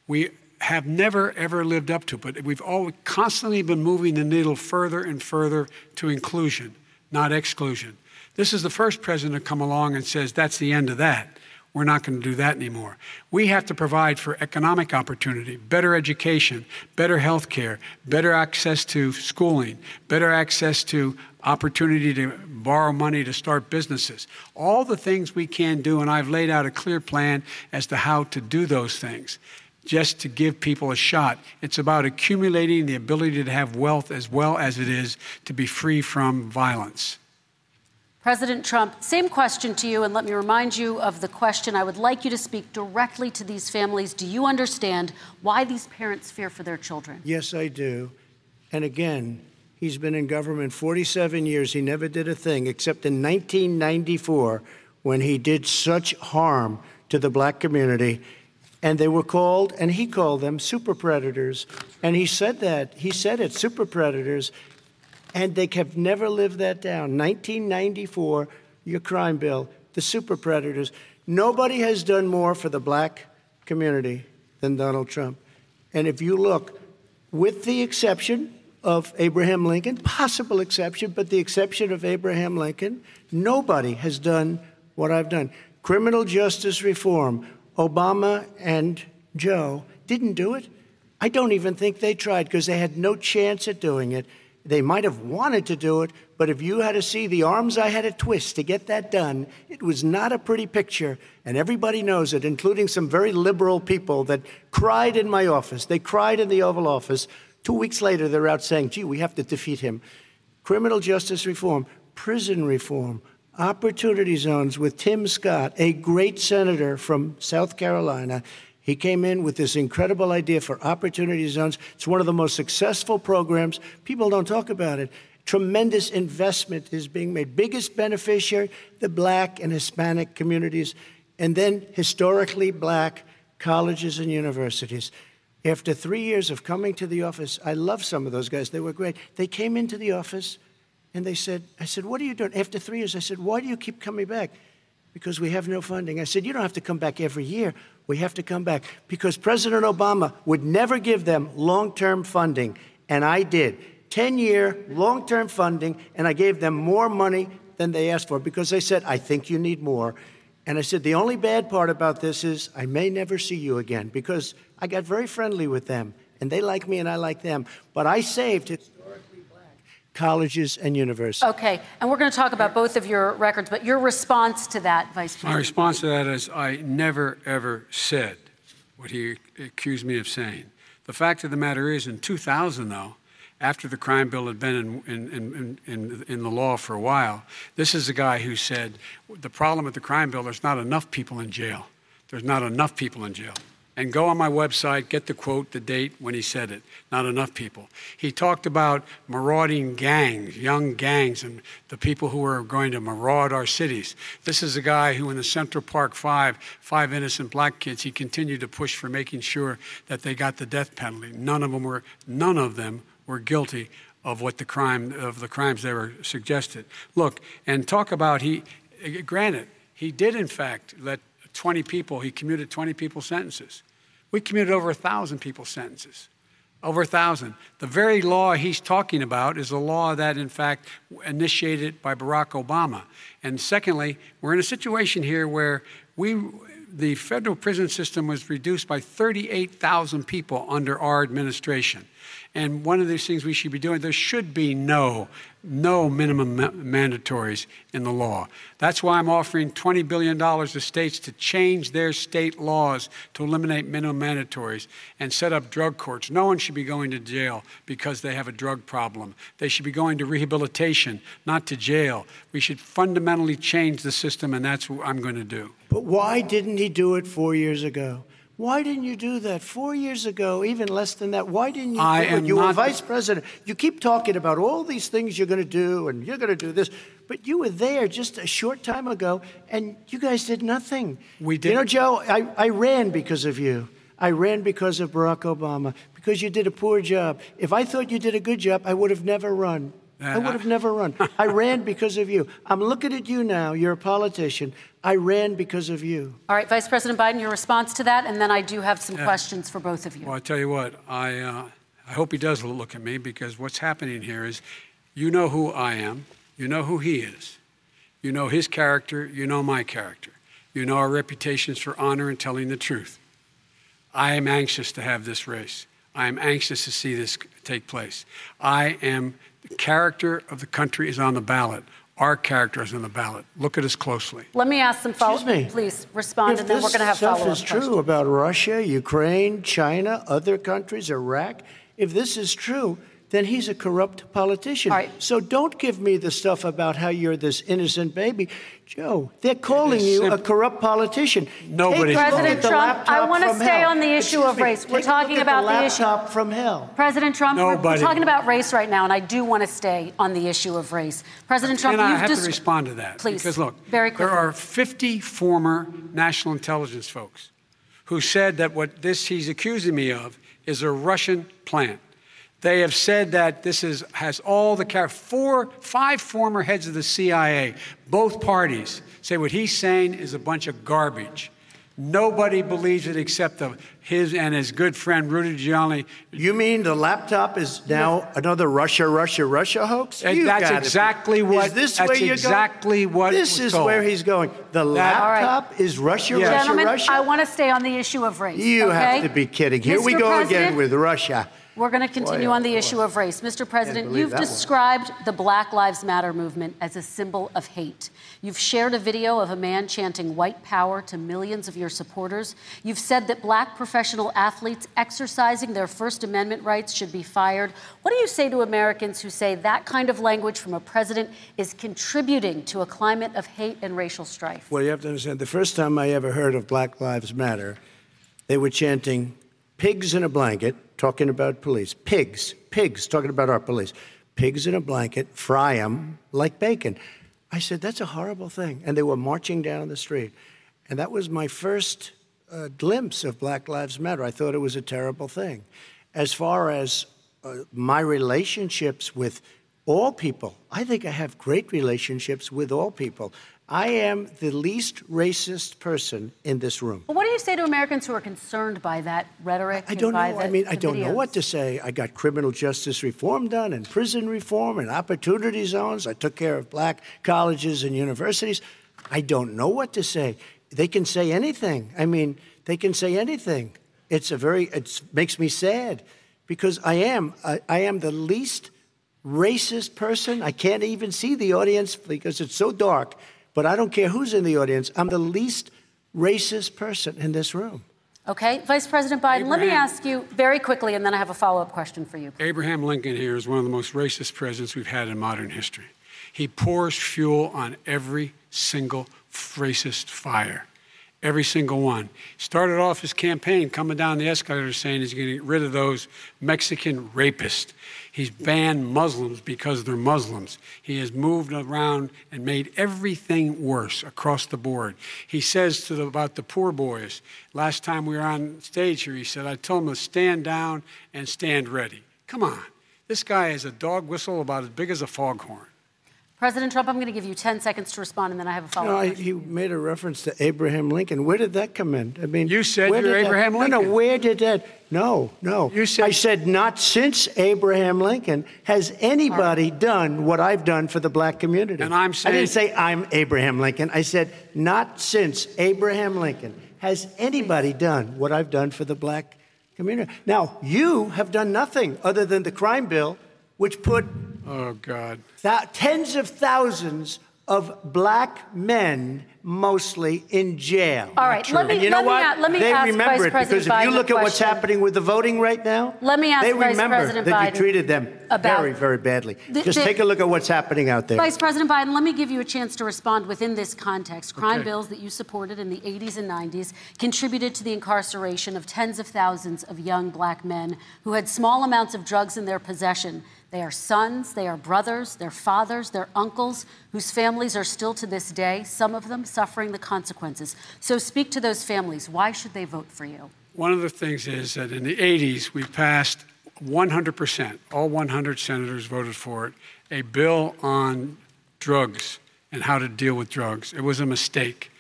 We have never, ever lived up to it, but we've always constantly been moving the needle further and further to inclusion, not exclusion. This is the first president to come along and says, that's the end of that. We're not going to do that anymore. We have to provide for economic opportunity, better education, better health care, better access to schooling, better access to opportunity to borrow money to start businesses. All the things we can do, and I've laid out a clear plan as to how to do those things just to give people a shot. It's about accumulating the ability to have wealth as well as it is to be free from violence. President Trump, same question to you, and let me remind you of the question. I would like you to speak directly to these families. Do you understand why these parents fear for their children? Yes, I do. And again, he's been in government 47 years. He never did a thing except in 1994 when he did such harm to the black community. And they were called, and he called them super predators. And he said that. He said it, super predators. And they have never lived that down. 1994, your crime bill, the super predators. Nobody has done more for the black community than Donald Trump. And if you look, with the exception of Abraham Lincoln, possible exception, but the exception of Abraham Lincoln, nobody has done what I've done. Criminal justice reform, Obama and Joe didn't do it. I don't even think they tried because they had no chance at doing it. They might have wanted to do it, but if you had to see the arms I had to twist to get that done, it was not a pretty picture. And everybody knows it, including some very liberal people that cried in my office. They cried in the Oval Office. Two weeks later, they're out saying, gee, we have to defeat him. Criminal justice reform, prison reform, opportunity zones with Tim Scott, a great senator from South Carolina. He came in with this incredible idea for opportunity zones. It's one of the most successful programs. People don't talk about it. Tremendous investment is being made. Biggest beneficiary, the black and Hispanic communities, and then historically black colleges and universities. After three years of coming to the office, I love some of those guys. They were great. They came into the office and they said, I said, what are you doing? After three years, I said, why do you keep coming back? Because we have no funding. I said, you don't have to come back every year. We have to come back because President Obama would never give them long term funding. And I did. 10 year long term funding, and I gave them more money than they asked for because they said, I think you need more. And I said, the only bad part about this is I may never see you again because I got very friendly with them and they like me and I like them. But I saved black colleges and universities. Okay, and we're going to talk about both of your records, but your response to that, Vice President. My response to that is I never, ever said what he accused me of saying. The fact of the matter is, in 2000, though, after the crime bill had been in, in, in, in, the law for a while, this is a guy who said the problem with the crime bill, there's not enough people in jail. There's not enough people in jail and go on my website, get the quote, the date when he said it. Not enough people. He talked about marauding gangs, young gangs, and the people who are going to maraud our cities. This is a guy who, in the Central Park Five, five innocent black kids, he continued to push for making sure that they got the death penalty. None of them were, none of them were guilty of what the crime of the crimes they were suggested. Look, and talk about he. Granted, he did in fact let 20 people. He commuted 20 people sentences. We commuted over a thousand people's sentences. Over a thousand. The very law he's talking about is a law that, in fact, initiated by Barack Obama. And secondly, we're in a situation here where we, the federal prison system was reduced by 38,000 people under our administration. And one of these things we should be doing, there should be no, no minimum ma- mandatories in the law. That's why I'm offering $20 billion to states to change their state laws to eliminate minimum mandatories and set up drug courts. No one should be going to jail because they have a drug problem. They should be going to rehabilitation, not to jail. We should fundamentally change the system, and that's what I'm going to do. But why didn't he do it four years ago? Why didn't you do that four years ago, even less than that? Why didn't you I do it? You were vice president. You keep talking about all these things you're going to do and you're going to do this, but you were there just a short time ago and you guys did nothing. We did. You know, Joe, I, I ran because of you. I ran because of Barack Obama, because you did a poor job. If I thought you did a good job, I would have never run. I would have never run. I ran because of you. I'm looking at you now. You're a politician. I ran because of you. All right, Vice President Biden, your response to that, and then I do have some yeah. questions for both of you. Well, I tell you what, I, uh, I hope he does look at me because what's happening here is you know who I am, you know who he is, you know his character, you know my character, you know our reputations for honor and telling the truth. I am anxious to have this race. I am anxious to see this take place. I am the character of the country is on the ballot. Our character is on the ballot. Look at us closely. Let me ask some follow up. Please respond, if and then we're going to have follow up. If this stuff is true about Russia, Ukraine, China, other countries, Iraq, if this is true, then he's a corrupt politician. Right. So don't give me the stuff about how you're this innocent baby. Joe, they're calling you a corrupt politician. Nobody. President Trump, I want to stay hell. on the issue Excuse of me, race. We're talking about the, the issue. from hell. President Trump, Nobody. We're, we're, talking about race right now, and I do want to stay on the issue of race. President Trump, you've I have dis- to respond to that. Please. Because look, Very quickly. there are 50 former national intelligence folks who said that what this he's accusing me of is a Russian plant. They have said that this is, has all the four, five former heads of the CIA, both parties, say what he's saying is a bunch of garbage. Nobody believes it except the, his and his good friend Rudy Giuliani. You mean the laptop is now another Russia, Russia, Russia hoax? You that's exactly be. what. Is this that's where you're exactly going? what. This is told. where he's going. The that, laptop right. is Russia, yes. Russia, Gentlemen, Russia. I want to stay on the issue of race. You okay? have to be kidding. Here Mr. we go President, again with Russia. We're going to continue on the oh, issue of race. Mr. President, you've described one. the Black Lives Matter movement as a symbol of hate. You've shared a video of a man chanting white power to millions of your supporters. You've said that black professional athletes exercising their First Amendment rights should be fired. What do you say to Americans who say that kind of language from a president is contributing to a climate of hate and racial strife? Well, you have to understand the first time I ever heard of Black Lives Matter, they were chanting pigs in a blanket talking about police. Pigs, pigs, talking about our police. Pigs in a blanket, fry them like bacon. I said, that's a horrible thing. And they were marching down the street. And that was my first uh, glimpse of Black Lives Matter. I thought it was a terrible thing. As far as uh, my relationships with all people, I think I have great relationships with all people. I am the least racist person in this room. Well, what do you say to Americans who are concerned by that rhetoric? I don't know. I mean, I don't videos? know what to say. I got criminal justice reform done and prison reform and opportunity zones. I took care of black colleges and universities. I don't know what to say. they can say anything. I mean, they can say anything. It's a very, it makes me sad because I am, I, I am the least racist person. I can't even see the audience because it's so dark, but I don't care who's in the audience. I'm the least racist person in this room. Okay, Vice President Biden, Abraham, let me ask you very quickly, and then I have a follow up question for you. Abraham Lincoln here is one of the most racist presidents we've had in modern history. He pours fuel on every single racist fire every single one. Started off his campaign coming down the escalator saying he's going to get rid of those Mexican rapists. He's banned Muslims because they're Muslims. He has moved around and made everything worse across the board. He says to the, about the Proud Boys, last time we were on stage here, he said, I told them to stand down and stand ready. Come on. This guy has a dog whistle about as big as a foghorn. President Trump, I'm going to give you 10 seconds to respond, and then I have a follow-up. No, he made a reference to Abraham Lincoln. Where did that come in? I mean, you said you're Abraham that, Lincoln. No, no. Where did that? No, no. You said I said not since Abraham Lincoln has anybody right. done what I've done for the black community. And I'm saying I didn't say I'm Abraham Lincoln. I said not since Abraham Lincoln has anybody done what I've done for the black community. Now you have done nothing other than the crime bill, which put Oh, God. Th- tens of thousands of black men mostly in jail. All right, let me, and you know let what? Me, let me they ask remember Vice it President because if you look Biden at what's happening with the voting right now, let me ask they Vice remember President that Biden you treated them about very, very badly. The, Just the, take a look at what's happening out there. Vice President Biden, let me give you a chance to respond within this context. Crime okay. bills that you supported in the 80s and 90s contributed to the incarceration of tens of thousands of young black men who had small amounts of drugs in their possession they are sons, they are brothers, they're fathers, they're uncles, whose families are still to this day, some of them suffering the consequences. So speak to those families. Why should they vote for you? One of the things is that in the 80s, we passed 100%, all 100 senators voted for it, a bill on drugs and how to deal with drugs. It was a mistake.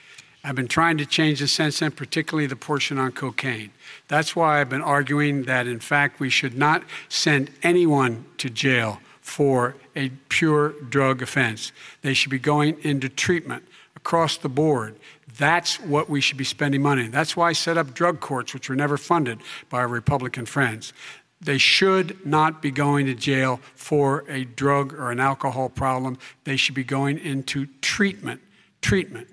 I've been trying to change the then, particularly the portion on cocaine. That's why I've been arguing that, in fact, we should not send anyone to jail for a pure drug offense. They should be going into treatment across the board. That's what we should be spending money. That's why I set up drug courts, which were never funded by our Republican friends. They should not be going to jail for a drug or an alcohol problem. They should be going into treatment. Treatment.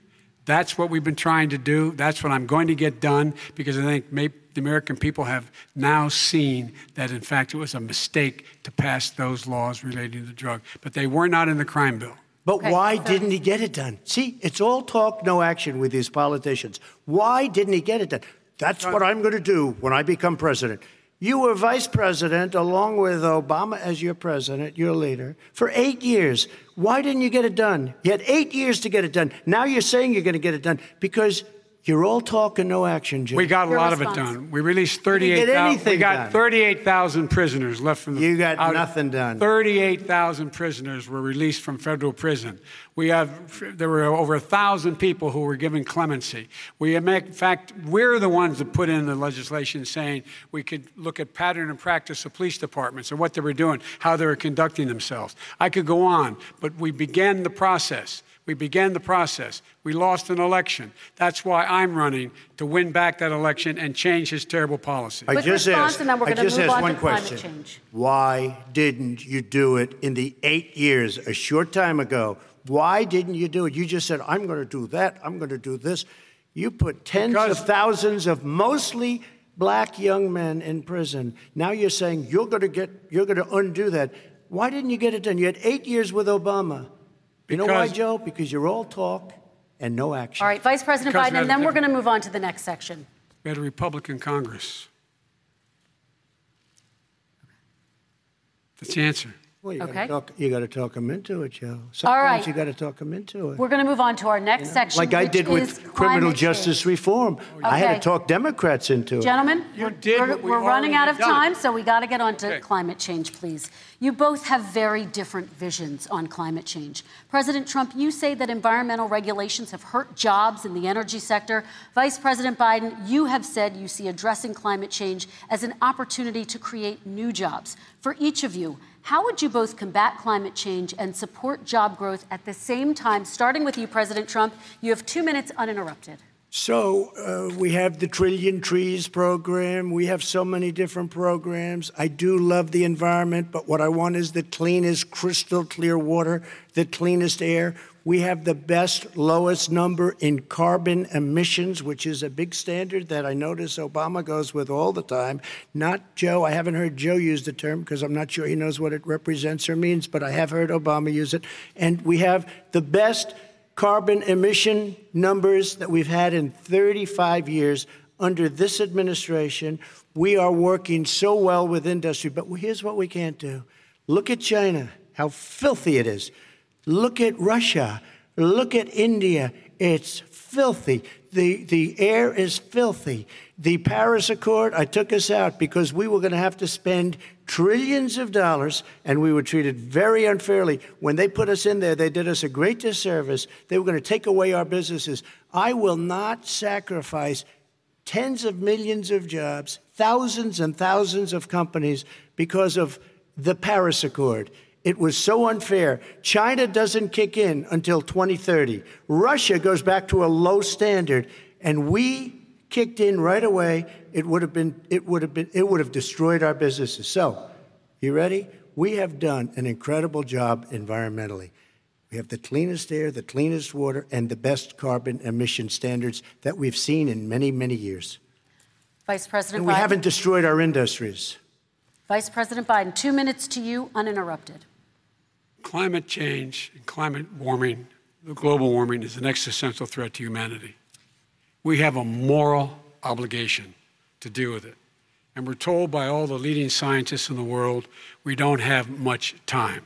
That's what we've been trying to do. That's what I'm going to get done because I think the American people have now seen that, in fact, it was a mistake to pass those laws relating to drug. But they were not in the crime bill. But okay, why so didn't he get it done? See, it's all talk, no action with these politicians. Why didn't he get it done? That's what I'm going to do when I become president. You were vice president along with Obama as your president, your leader, for eight years. Why didn't you get it done? You had eight years to get it done. Now you're saying you're going to get it done because you're all talk and no action, Jim. We got Your a lot response. of it done. We released 38,000. We got 38,000 prisoners left from the. You got out, nothing done. 38,000 prisoners were released from federal prison. We have. There were over a thousand people who were given clemency. We, in fact, we're the ones that put in the legislation saying we could look at pattern and practice of police departments and what they were doing, how they were conducting themselves. I could go on, but we began the process. We began the process. We lost an election. That's why I'm running to win back that election and change his terrible policy. I just asked, and I just asked on one to question. Why didn't you do it in the eight years, a short time ago? Why didn't you do it? You just said, I'm going to do that, I'm going to do this. You put tens because of thousands of mostly black young men in prison. Now you're saying you're going to get, you're going to undo that. Why didn't you get it done? You had eight years with Obama. You know why, Joe? Because you're all talk and no action. All right, Vice President Because Biden, and then we're going to move on to the next section. We had a Republican Congress. That's the answer. Well, you Okay. got to talk them into it, Joe. Sometimes All right. you got to talk them into it. We're going to move on to our next section. like I did with criminal justice change. reform. I had to talk Democrats into it. Gentlemen, You we're, did we're, we we're running out of done. time, so we got to get on to Okay. climate change, please. You both have very different visions on climate change. President Trump, you say that environmental regulations have hurt jobs in the energy sector. Vice President Biden, you have said you see addressing climate change as an opportunity to create new jobs. For each of you, how would you both combat climate change and support job growth at the same time? Starting with you, President Trump, you have two minutes uninterrupted. So uh, we have the Trillion Trees program. We have so many different programs. I do love the environment, but what I want is the cleanest, crystal clear water, the cleanest air. We have the best, lowest number in carbon emissions, which is a big standard that I notice Obama goes with all the time. Not Joe. I haven't heard Joe use the term because I'm not sure he knows what it represents or means, but I have heard Obama use it. And we have the best carbon emission numbers that we've had in 35 years under this administration. We are working so well with industry, but here's what we can't do. Look at China, how filthy it is. Look at Russia. Look at India. It's filthy. The, the air is filthy. The Paris Accord, I took us out because we were going to have to spend trillions of dollars and we were treated very unfairly. When they put us in there, they did us a great disservice. They were going to take away our businesses. I will not sacrifice tens of millions of jobs, thousands and thousands of companies because of the Paris Accord. It was so unfair. China doesn't kick in until 2030. Russia goes back to a low standard, and we kicked in right away. It would have been, it would have been, it would have destroyed our businesses. So, you ready? We have done an incredible job environmentally. We have the cleanest air, the cleanest water, and the best carbon emission standards that we've seen in many, many years. Vice President and we Biden. haven't destroyed our industries. Vice President Biden, two minutes to you, uninterrupted. Climate change and climate warming, the global warming, is an existential threat to humanity. We have a moral obligation to deal with it. And we're told by all the leading scientists in the world we don't have much time.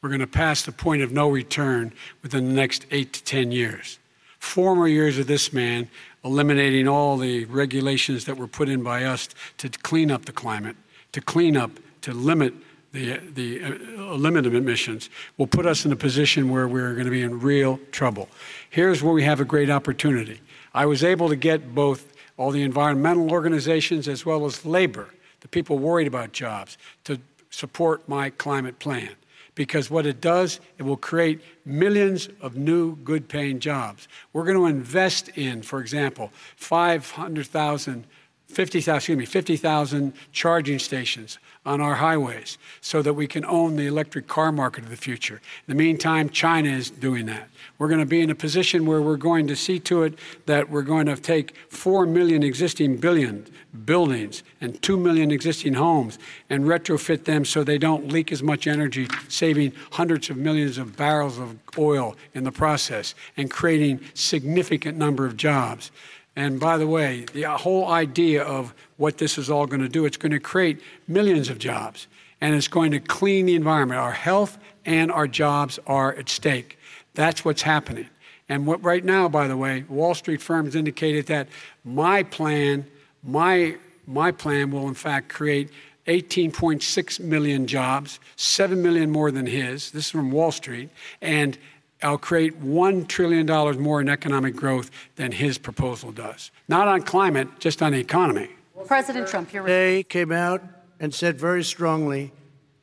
We're going to pass the point of no return within the next eight to 10 years. Four more years of this man eliminating all the regulations that were put in by us to clean up the climate, to clean up, to limit the, the uh, limit of emissions will put us in a position where we're going to be in real trouble. Here's where we have a great opportunity. I was able to get both all the environmental organizations as well as labor, the people worried about jobs, to support my climate plan. Because what it does, it will create millions of new good paying jobs. We're going to invest in, for example, 500,000 50,000, excuse me, 50,000 charging stations on our highways so that we can own the electric car market of the future. In the meantime, China is doing that. We're going to be in a position where we're going to see to it that we're going to take 4 million existing billion buildings and 2 million existing homes and retrofit them so they don't leak as much energy, saving hundreds of millions of barrels of oil in the process and creating significant number of jobs. And by the way, the whole idea of what this is all going to do, it's going to create millions of jobs and it's going to clean the environment. Our health and our jobs are at stake. That's what's happening. And what right now, by the way, Wall Street firms indicated that my plan, my my plan will in fact create 18.6 million jobs, 7 million more than his. This is from Wall Street. And I'll create $1 trillion more in economic growth than his proposal does. Not on climate, just on the economy. President Trump, you're They came out and said very strongly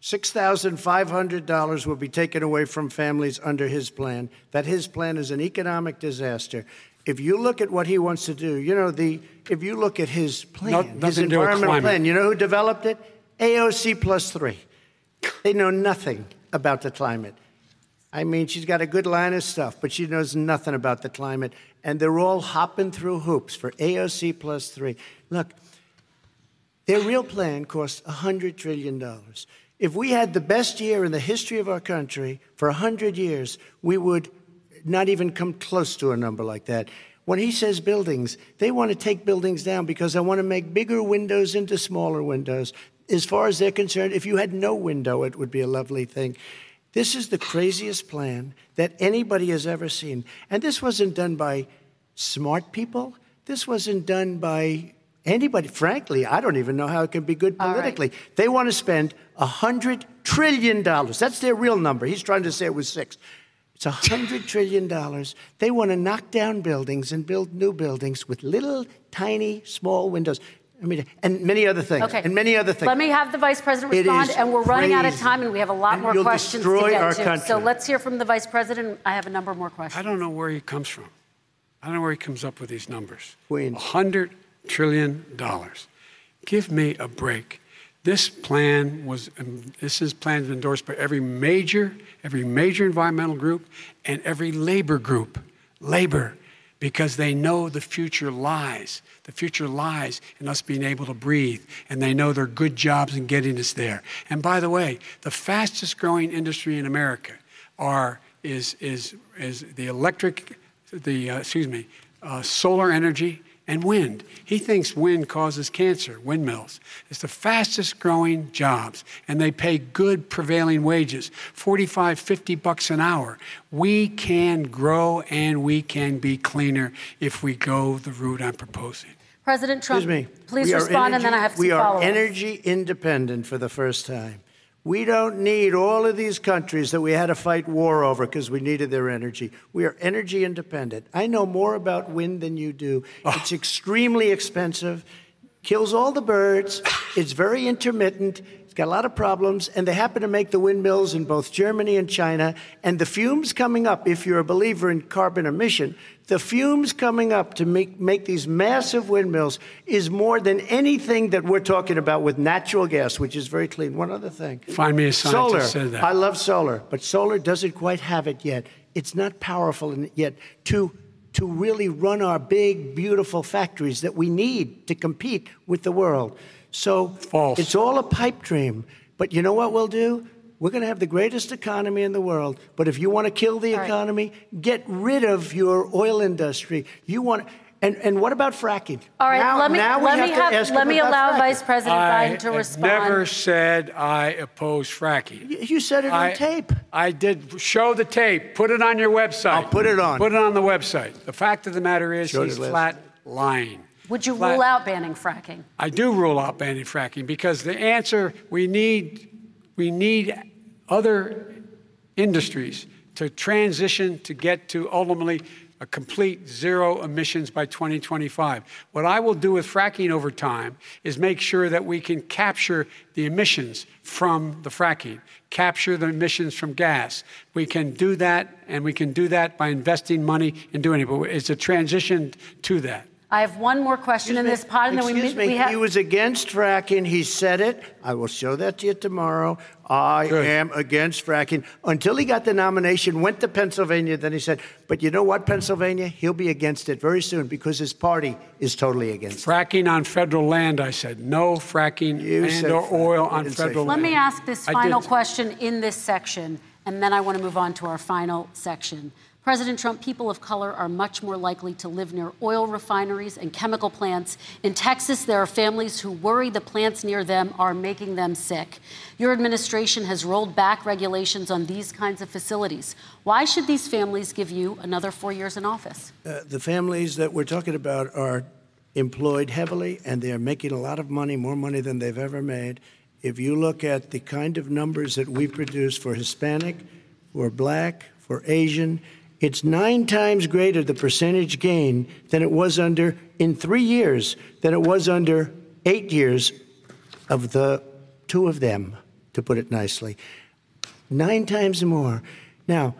$6,500 will be taken away from families under his plan, that his plan is an economic disaster. If you look at what he wants to do, you know, the if you look at his plan, his environmental plan, you know who developed it? AOC plus three. They know nothing about the climate. I mean, she's got a good line of stuff, but she knows nothing about the climate. And they're all hopping through hoops for AOC plus three. Look, their real plan cost $100 trillion. If we had the best year in the history of our country for 100 years, we would not even come close to a number like that. When he says buildings, they want to take buildings down because they want to make bigger windows into smaller windows. As far as they're concerned, if you had no window, it would be a lovely thing. This is the craziest plan that anybody has ever seen. And this wasn't done by smart people. This wasn't done by anybody. Frankly, I don't even know how it can be good politically. Right. They want to spend $100 trillion. That's their real number. He's trying to say it was six. It's $100 trillion. They want to knock down buildings and build new buildings with little, tiny, small windows. I mean, and many other things. Okay. And many other things. Let me have the vice president respond, and we're running out of time, and we have a lot and more questions to get to. Country. So let's hear from the vice president. I have a number more questions. I don't know where he comes from. I don't know where he comes up with these numbers. Queens. $100 trillion. Give me a break. This plan was, um, this is plan endorsed by every major, every major environmental group and every labor group. Labor, because they know the future lies. The future lies in us being able to breathe, and they know there are good jobs in getting us there. And by the way, the fastest growing industry in America are, is, is, is the electric, the, uh, excuse me, uh, solar energy and wind. He thinks wind causes cancer, windmills. It's the fastest growing jobs, and they pay good prevailing wages 45, 50 bucks an hour. We can grow and we can be cleaner if we go the route I'm proposing. President Trump, Excuse me. please We are respond, and then I energy- have some We are energy independent for the first time. We don't need all of these countries that we had to fight war over because we needed their energy. We are energy independent. I know more about wind than you do. Ah. It's extremely expensive, kills all the birds, it's very intermittent, it's got a lot of problems, and they happen to make the windmills in both Germany and China. And the fumes coming up, if you're a believer in carbon emission, the fumes coming up to make, make these massive windmills is more than anything that we're talking about with natural gas, which is very clean. One other thing. Find me a scientist solar. that. I love solar, but solar doesn't quite have it yet. It's not powerful yet to to really run our big, beautiful factories that we need to compete with the world. So False. it's all a pipe dream. But you know what we'll do? We're going to have the greatest economy in the world. But if you want to kill the All right. economy, get rid of your oil industry. You want and, and what about fracking? All right, Now- let me now let me to have let me allow fracking. Vice President I Biden to have respond. never said I oppose fracking. You- You said it on tape. I did show the tape. Put it on your website. I'll put it on. Put it on the website. The fact of the matter is, Showed he's it flat lying. Would you rule out banning fracking? I do rule out banning fracking because the answer we need we need other industries to transition to get to ultimately a complete zero emissions by 2025. What I will do with fracking over time is make sure that we can capture the emissions from the fracking, capture the emissions from gas. We can do that, and we can do that by investing money in doing it. But it's a transition to that. I have one more question in this pod, and then we, Excuse me. we have. he was against fracking. He said it. I will show that to you tomorrow. I Good. am against fracking. Until he got the nomination, went to Pennsylvania. Then he said, "But you know what, Pennsylvania? He'll be against it very soon because his party is totally against it." Fracking on federal land, I said. No fracking You and said or fracking. oil on federal fracking. Let land. me ask this final question in this section, and then I want to move on to our final section. President Trump, people of color are much more likely to live near oil refineries and chemical plants. In Texas, there are families who worry the plants near them are making them sick. Your administration has rolled back regulations on these kinds of facilities. Why should these families give you another four years in office? Uh, the families that we're talking about are employed heavily and they're making a lot of money, more money than they've ever made. If you look at the kind of numbers that we produce for Hispanic, for Black, for Asian, it's nine times greater the percentage gain than it was under, in three years, than it was under eight years of the two of them, to put it nicely. Nine times more. Now,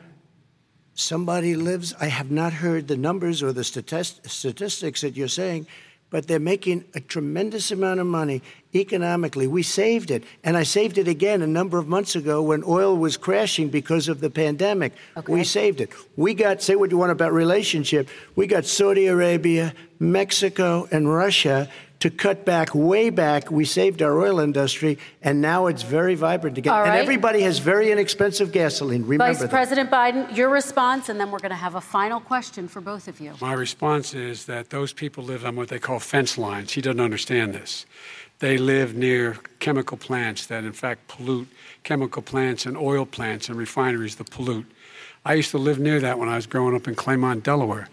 somebody lives, I have not heard the numbers or the statist- statistics that you're saying, but they're making a tremendous amount of money economically. We saved it. And I saved it again a number of months ago when oil was crashing because of the pandemic. Okay. We saved it. We got, say what you want about relationship, we got Saudi Arabia, Mexico, and Russia to cut back way back. We saved our oil industry, and now it's very vibrant again. All And everybody has very inexpensive gasoline. Remember Vice that. President Biden, your response, and then we're going to have a final question for both of you. My response is that those people live on what they call fence lines. He doesn't understand this. They live near chemical plants that, in fact, pollute chemical plants and oil plants and refineries that pollute. I used to live near that when I was growing up in Claymont, Delaware.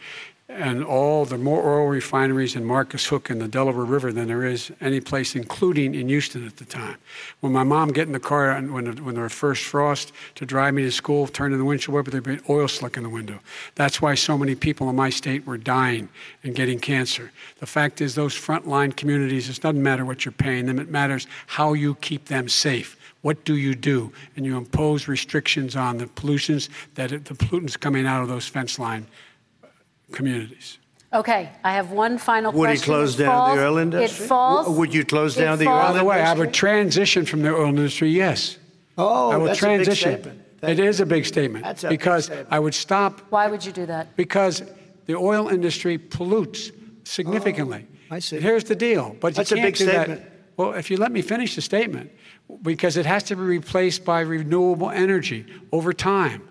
And all the more oil refineries in Marcus Hook and the Delaware River than there is any place, including in Houston at the time. When my mom get in the car and when, when there was first frost to drive me to school, turn in the windshield wiper, there'd be oil slick in the window. That's why so many people in my state were dying and getting cancer. The fact is, those frontline communities, it doesn't matter what you're paying them, it matters how you keep them safe. What do you do? And you impose restrictions on the pollutions that the pollutants coming out of those fence line communities. Okay, I have one final question. Would he close It down falls- the oil industry? It falls. W- would you close it down the falls- oil By the way, I would transition from the oil industry, yes. Oh, I would that's transition. a big statement. Thank It a big statement. That's a big because statement. I would stop Why would you do that? because the oil industry pollutes significantly. Oh, I see. Here's the deal, but you That's a can't big do that- statement. Well, if you let me finish the statement, because it has to be replaced by renewable energy over time,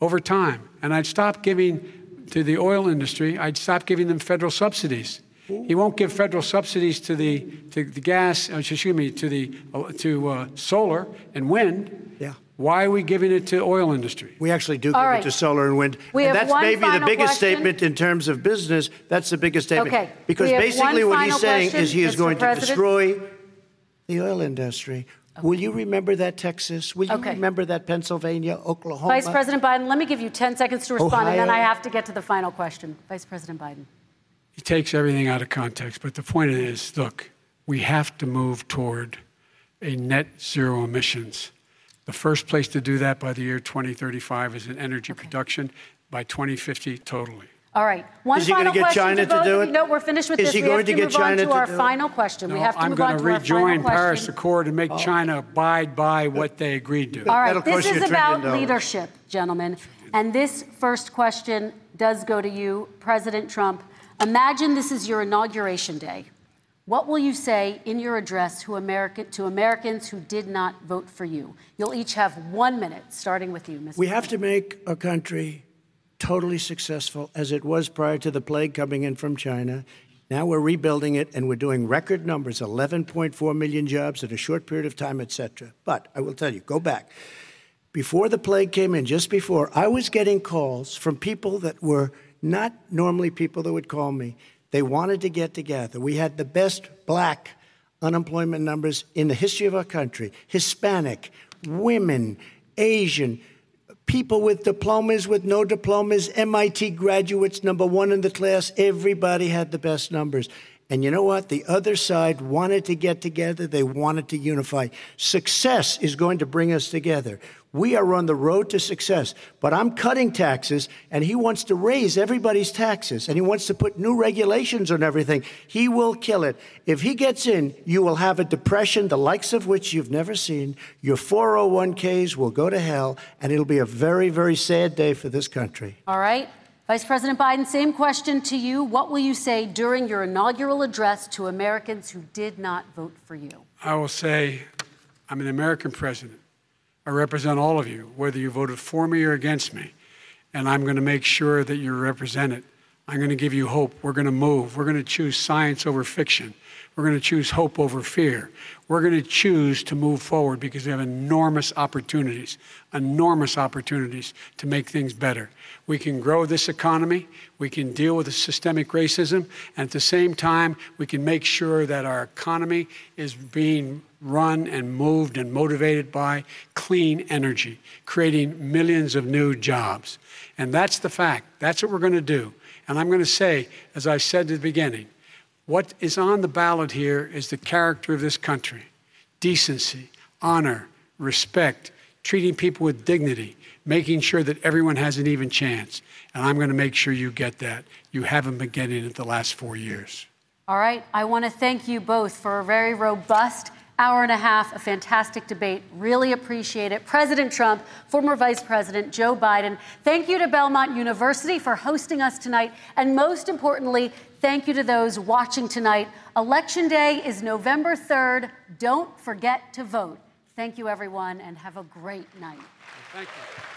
over time, and I'd stop giving to the oil industry. I'd stop giving them federal subsidies. He won't give federal subsidies to the to the gas. uh, Excuse me, to the uh, to uh, solar and wind. Yeah. Why are we giving it to oil industry? We actually do All give right. it to solar and wind. We and have that's one maybe the biggest question. statement in terms of business. That's the biggest statement. Okay. Because basically what he's final saying question, is he is Mr. going to destroy the oil industry. Will you remember that, Texas? Will you Okay. remember that, Pennsylvania, Oklahoma? Vice President Biden, let me give you 10 seconds to respond, and then I have to get to the final question. Vice President Biden. he takes everything out of context. But the point is, look, we have to move toward a net zero emissions. The first place to do that by the year 2035 is in energy production, by 2050 totally. All right. One Is he gonna final get question China to to both do it? No, we're finished with Is this. he we going have to to get move China on to to our do it? final question. we No, have to I'm move going on to to our rejoin final Paris question. Accord and make oh. China abide by what they agreed to. All right, That'll cost this you is a trillion about dollars. leadership, gentlemen. And this first question does go to you, President Trump. Imagine this is your inauguration day. What will you say in your address to, America, to Americans who did not vote for you? You'll each have one minute, starting with you, Mr. We have to make a country totally successful as it was prior to the plague coming in from China. Now we're rebuilding it and we're doing record numbers 11.4 million jobs in a short period of time, et cetera. But I will tell you, go back. Before the plague came in, just before, I was getting calls from people that were not normally people that would call me. They wanted to get together. We had the best black unemployment numbers in the history of our country Hispanic, women, Asian, people with diplomas, with no diplomas, MIT graduates, number one in the class. Everybody had the best numbers. And you know what? The other side wanted to get together. They wanted to unify. Success is going to bring us together. We are on the road to success. But I'm cutting taxes, and he wants to raise everybody's taxes, and he wants to put new regulations on everything. He will kill it. If he gets in, you will have a depression, the likes of which you've never seen. Your 401ks will go to hell, and it'll be a very, very sad day for this country. All right. Vice President Biden, same question to you. What will you say during your inaugural address to Americans who did not vote for you? I will say, I'm an American president. I represent all of you, whether you voted for me or against me. And I'm going to make sure that you're represented. I'm going to give you hope. We're going to move. We're going to choose science over fiction. We're going to choose hope over fear. We're going to choose to move forward because we have enormous opportunities, enormous opportunities to make things better. We can grow this economy. We can deal with the systemic racism. And at the same time, we can make sure that our economy is being run and moved and motivated by clean energy, creating millions of new jobs. And that's the fact. That's what we're going to do. And I'm going to say, as I said at the beginning, what is on the ballot here is the character of this country decency, honor, respect, treating people with dignity, making sure that everyone has an even chance. And I'm going to make sure you get that. You haven't been getting it the last four years. All right. I want to thank you both for a very robust hour and a half, a fantastic debate. Really appreciate it. President Trump, former Vice President Joe Biden, thank you to Belmont University for hosting us tonight. And most importantly, thank you to those watching tonight. Election Day is November 3rd. Don't forget to vote. Thank you, everyone, and have a great night. Thank you.